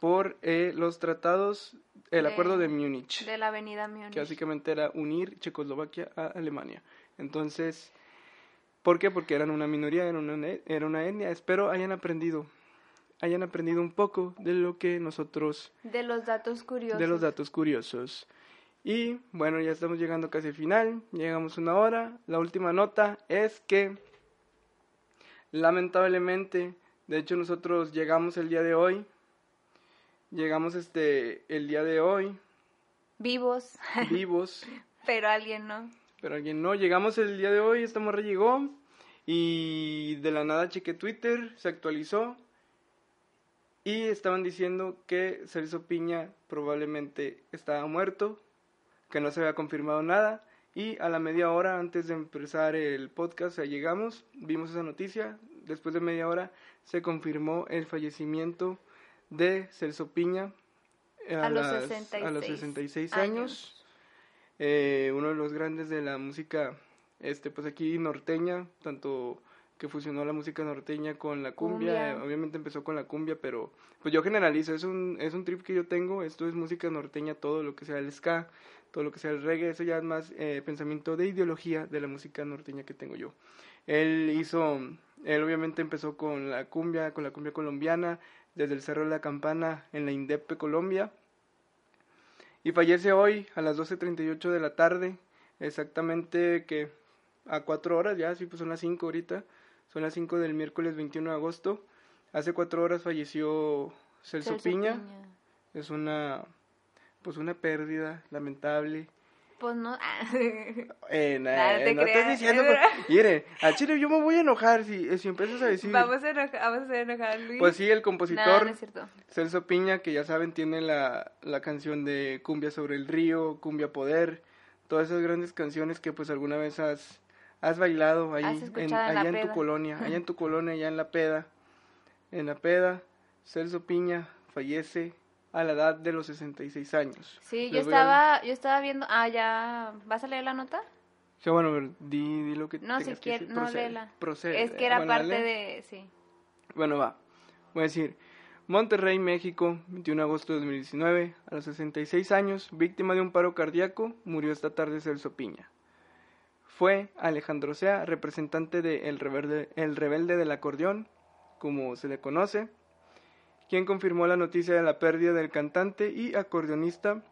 por eh, los tratados, el De- Acuerdo de Múnich. de la avenida Múnich. que básicamente era unir Checoslovaquia a Alemania. Entonces, ¿por qué? Porque eran una minoría, era una, ne- era una etnia. Espero hayan aprendido, hayan aprendido un poco de lo que nosotros, De los datos curiosos. de los datos curiosos. Y bueno, ya estamos llegando casi al final, llegamos una hora. La última nota es que, lamentablemente, de hecho nosotros llegamos el día de hoy, llegamos este, el día de hoy, Vivos, vivos. pero alguien no. Pero alguien no, llegamos el día de hoy, esta morra llegó y de la nada chequé Twitter, se actualizó y estaban diciendo que Celso Piña probablemente estaba muerto, que no se había confirmado nada y a la media hora antes de empezar el podcast ya llegamos, vimos esa noticia, después de media hora se confirmó el fallecimiento de Celso Piña eh, A los las- 66 a los 66 años. años eh, uno de los grandes de la música, este, pues aquí norteña, tanto que fusionó la música norteña con la cumbia, Cumbia. eh, obviamente empezó con la cumbia, pero pues yo generalizo, es un, es un trip que yo tengo, esto es música norteña, todo lo que sea el ska, todo lo que sea el reggae, eso ya es más eh, pensamiento de ideología de la música norteña que tengo yo. Él hizo, él obviamente empezó con la cumbia, con la cumbia colombiana, desde el Cerro de la Campana en la Indepe, Colombia, y fallece hoy a las 12.38 de la tarde, exactamente que a cuatro horas, ya, sí, pues son las 5 ahorita, son las 5 del miércoles 21 de agosto. Hace cuatro horas falleció Celso, Celso Piña. es una pues una pérdida lamentable. Pues no. Eh, Nada, eh, te no estás diciendo, pues, al chile yo me voy a enojar si, si empiezas a decir. vamos, a enojar, vamos a enojar a Luis. Pues sí, el compositor no. Celso Piña, que ya saben, tiene la, la canción de Cumbia sobre el río, Cumbia Poder, todas esas grandes canciones que pues alguna vez has, has bailado ahí, Has en, escuchado en la allá en tu colonia, allá en tu colonia, allá en la peda. En la peda, Celso Piña fallece a la edad de los 66 años. Sí, yo a- estaba, yo estaba viendo. Ah, ya. ¿Vas a leer la nota? Sí, bueno, di, di lo que No, si quieres, no Procede, léela. procede. Es que era Bueno, parte de. Sí. Bueno, va. Voy a decir, Monterrey, México, 21 de agosto de 2019, a los 66 años, víctima de un paro cardíaco, murió esta tarde Celso Piña. Fue Alejandro Sea, representante de El Rebelde, el Rebelde del Acordeón, como se le conoce, quien confirmó la noticia de la pérdida del cantante y acordeonista,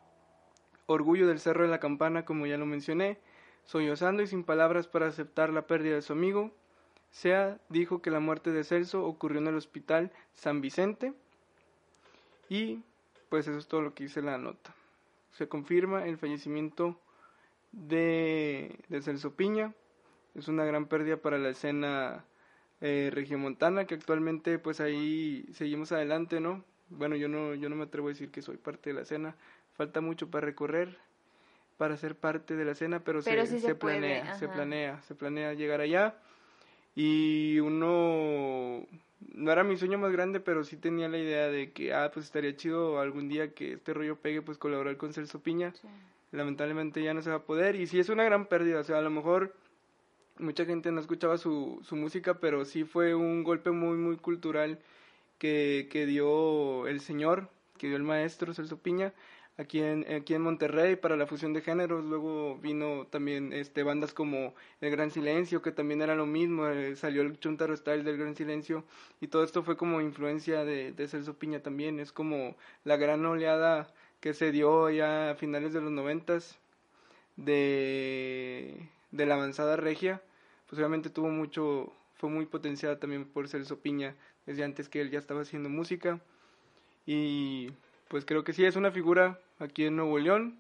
orgullo del Cerro de la Campana, como ya lo mencioné, sollozando y sin palabras para aceptar la pérdida de su amigo, Sea dijo que la muerte de Celso ocurrió en el hospital San Vicente y pues eso es todo lo que dice la nota. Se confirma el fallecimiento de, de Celso Piña. Es una gran pérdida para la escena eh, regiomontana que actualmente pues ahí seguimos adelante, ¿no? Bueno, yo no, yo no me atrevo a decir que soy parte de la escena. Falta mucho para recorrer, para ser parte de la escena, pero, Pero se, sí se se puede, planea, se planea, se planea llegar allá. Y uno, no era mi sueño más grande, pero sí tenía la idea de que, ah, pues estaría chido algún día que este rollo pegue, pues colaborar con Celso Piña. sí. Lamentablemente ya no se va a poder. Y sí es una gran pérdida, o sea, a lo mejor mucha gente no escuchaba su, su música, pero sí fue un golpe muy, muy cultural que, que dio el señor, que dio el maestro Celso Piña, aquí en, aquí en Monterrey para la fusión de géneros. Luego vino también este bandas como El Gran Silencio, que también era lo mismo, eh, salió el Chuntaro Style del Gran Silencio, y todo esto fue como influencia de, de Celso Piña también. Es como la gran oleada que se dio ya a finales de los noventas de, de la avanzada regia, pues obviamente tuvo mucho, fue muy potenciada también por Celso Piña desde antes que él ya estaba haciendo música y pues creo que sí es una figura aquí en Nuevo León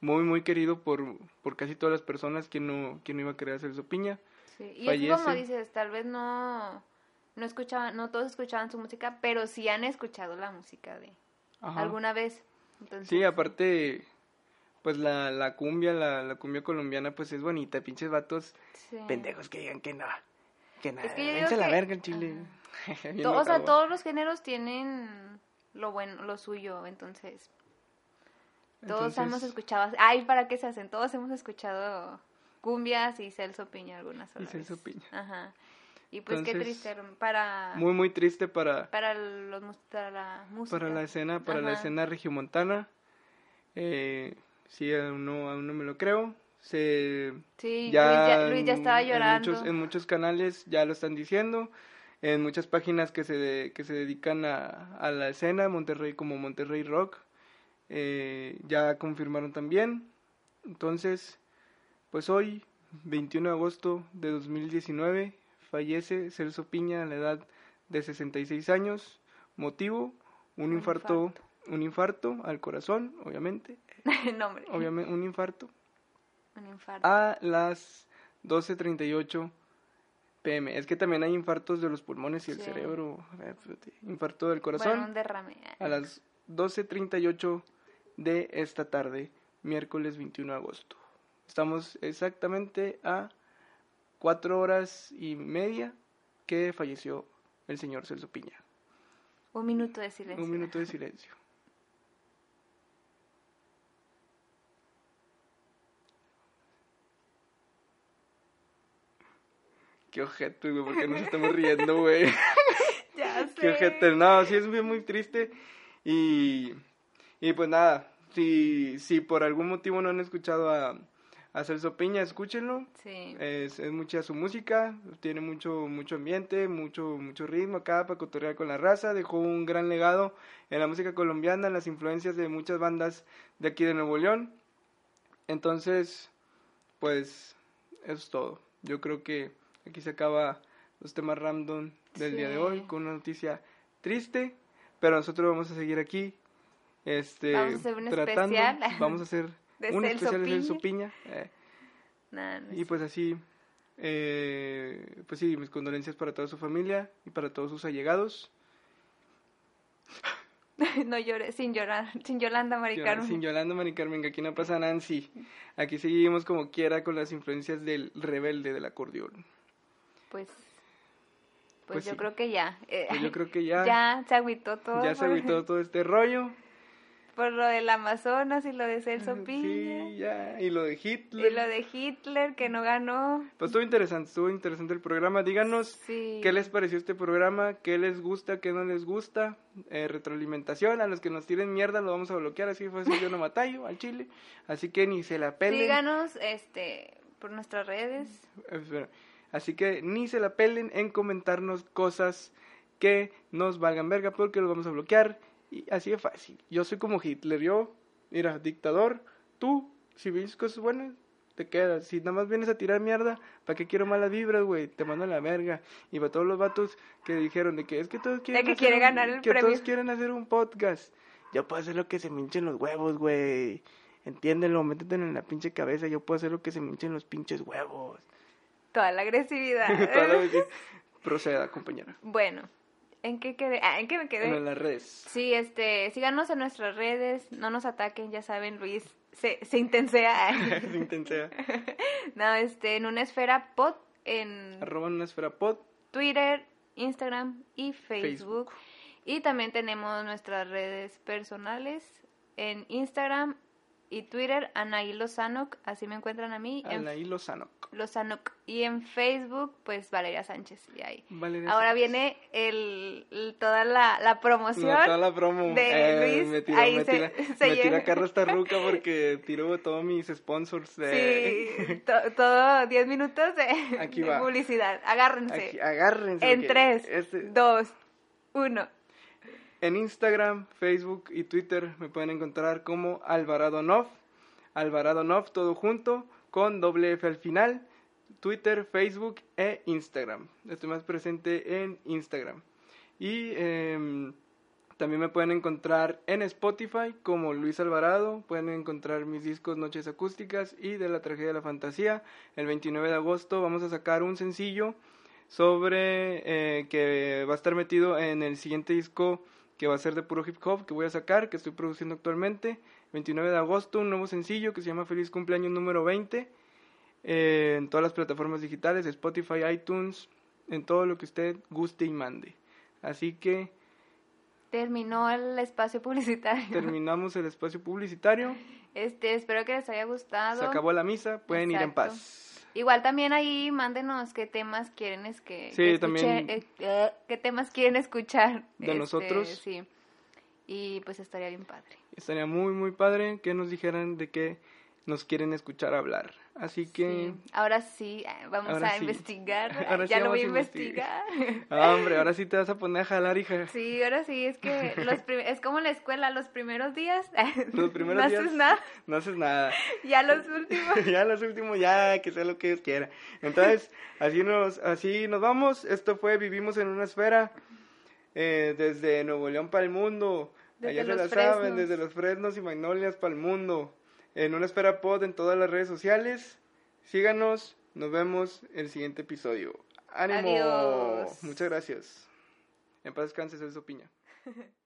muy muy querido por, por casi todas las personas que no, que no iba a querer a Celso Piña. Sí, y es que como Fallece. dices, tal vez no, no escuchaban, no todos escuchaban su música, pero sí han escuchado la música de Ajá. alguna vez. Entonces, Sí, aparte, pues la, la cumbia, la, la cumbia colombiana, pues es bonita, pinches vatos sí. pendejos que digan que no, que nada, Es que yo digo la que- verga el chile. To- o sea, todos los géneros tienen lo bueno, lo suyo, entonces todos hemos escuchado, ay, ¿para qué se hacen? Todos hemos escuchado cumbias y Celso Piña algunas Y horas. Celso Piña. Ajá. Y pues qué triste para Muy, muy triste para, para los para la música. para la escena, para la escena regiomontana. Eh, sí, aún no, aún no me lo creo. Se, Sí, ya, Luis, ya, Luis ya en- estaba en llorando. muchos, en muchos canales ya lo están diciendo. En muchas páginas que se, de- que se dedican a, a la escena, Monterrey como Monterrey Rock, eh, ya confirmaron también. Entonces, pues hoy, 21 de agosto de 2019, fallece Celso Piña a la edad de 66 años. Motivo, un, Un infarto, infarto. un infarto al corazón, obviamente, no, hombre. obviamente un infarto Un infarto. a las 12.38 pm. Es que también hay infartos de los pulmones y el Sí. cerebro. eh, fíjate, Infarto del bueno, corazón un derrame. a las 12.38 de esta tarde, miércoles 21 de agosto. Estamos exactamente a cuatro horas y media que falleció el señor Celso Piña. Un minuto de silencio. Un minuto de silencio. Qué ojete, güey, porque nos estamos riendo, güey. Ya sé. Qué ojete. No, sí es muy, muy triste. Y, y pues nada, si, si por algún motivo no han escuchado a, a Celso Piña, escúchenlo. Sí. Es, es mucha su música, tiene mucho, mucho ambiente, mucho, mucho ritmo acá para cotorrear con la raza, dejó un gran legado en la música colombiana, en las influencias de muchas bandas de aquí de Nuevo León. Entonces, pues, eso es todo. Yo creo que aquí se acaba los temas random del día de hoy con una noticia triste, pero nosotros vamos a seguir aquí Este, Vamos a hacer un tratando, especial Vamos a hacer un especial de Celso Piña. Eh, Nah, no y es- pues así, eh, pues sí, mis condolencias para toda su familia y para todos sus allegados. no llores, sin llorar, sin Yolanda, Mari Yo- Carmen. Sin Yolanda, Mari Carmen, que aquí no pasa Nancy. Aquí seguimos como quiera con las influencias del rebelde del acordeón. Pues, pues, Pues yo sí. creo que ya. eh, Pues yo creo que ya, ya se agüitó todo. ya se por- agüitó todo este rollo. Por lo del Amazonas y lo de Celso Piña. Sí, ya. Y lo de Hitler. Y lo de Hitler, que no ganó. Pues estuvo interesante, estuvo interesante el programa. Díganos Sí. qué les pareció este programa, qué les gusta, qué no les gusta. Eh, retroalimentación, a los que nos tiren mierda lo vamos a bloquear, así fue así yo no matayo al chile. Así que ni se la pelen. Síganos este, por nuestras redes. Eh, espera. Así que ni se la pelen en comentarnos cosas que nos valgan verga porque los vamos a bloquear. Y así de fácil. Yo soy como Hitler, yo, mira, dictador, tú, si ves cosas buenas, te quedas. Si nada más vienes a tirar mierda, ¿para qué quiero malas vibras, güey? Te mando a la verga. Y para todos los vatos que dijeron de que es que todos quieren, que hacer quiere un- ganar el que premio. todos quieren hacer un podcast. Yo puedo hacer lo que se me hinchen los huevos, güey. Entiéndelo, métete en la pinche cabeza. Yo puedo hacer lo que se me hinchen los pinches huevos. Toda la agresividad. Toda la vez- Proceda, compañera. bueno, ¿en qué quedé? Ah, ¿en qué me quedé? En las redes. Sí, este, síganos en nuestras redes, no nos ataquen, ya saben, Luis se, se intensea. Se intensea. no, este, en una esfera pod, en Arroba una esfera pod. Twitter, Instagram y Facebook. Facebook. Y también tenemos nuestras redes personales en Instagram y Twitter, Anaí Lozanoc, así me encuentran a mí, en Anaí Lozano. Lozanoc. Y en Facebook, pues Valeria Sánchez. Y ahí. Valeria Ahora Sánchez. viene el, el- toda la, la promoción. No, toda la promo. de Eh, Luis, me tiró, ahí me se- tira, se me tira carro esta ruca porque tiró todos mis sponsors de... Sí, to- todo 10 minutos de, Aquí de publicidad. Agárrense. Aquí, agárrense. en porque 3, este- 2, 1. En Instagram, Facebook y Twitter me pueden encontrar como Alvarado Nov. Alvarado Nov, todo junto, con doble F al final. Twitter, Facebook e Instagram. Estoy más presente en Instagram. Y em, también me pueden encontrar en Spotify como Luis Alvarado. Pueden encontrar mis discos Noches Acústicas y de la Tragedia de la Fantasía. El 29 de agosto vamos a sacar un sencillo sobre eh, que va a estar metido en el siguiente disco que va a ser de puro hip hop que voy a sacar, que estoy produciendo actualmente. 29 de agosto, un nuevo sencillo que se llama Feliz Cumpleaños número 20. eh, en todas las plataformas digitales, Spotify, iTunes, en todo lo que usted guste y mande. Así que Terminó el espacio publicitario. terminamos el espacio publicitario. Este, espero que les haya gustado. Se acabó la misa, pueden ir en paz. Igual también ahí mándenos qué temas quieren es que, Sí, que escuche- también. eh, eh, qué temas quieren escuchar De Este, nosotros. Sí. Y pues estaría bien padre. Estaría muy, muy padre que nos dijeran de qué nos quieren escuchar hablar. Así que, Sí. Ahora sí, eh, vamos Ahora a sí. investigar. Ahora ya sí lo voy a a investigar. ah, hombre, ahora sí te vas a poner a jalar, hija. Sí, ahora sí, es que los es como la escuela, los primeros días Los primeros no días haces nada, no haces nada. ya los últimos. ya los últimos, ya que sea lo que Dios quiera. Entonces, así nos, así nos vamos. Esto fue Vivimos en una esfera. eh, desde Nuevo León para el mundo. Desde Allá se la saben, Fresnos. desde los Fresnos y Magnolias para el mundo. En una esfera pod en todas las redes sociales. Síganos, nos vemos en el siguiente episodio. ¡Ánimo! Adiós. Muchas gracias. En paz descanse, Celso Piña.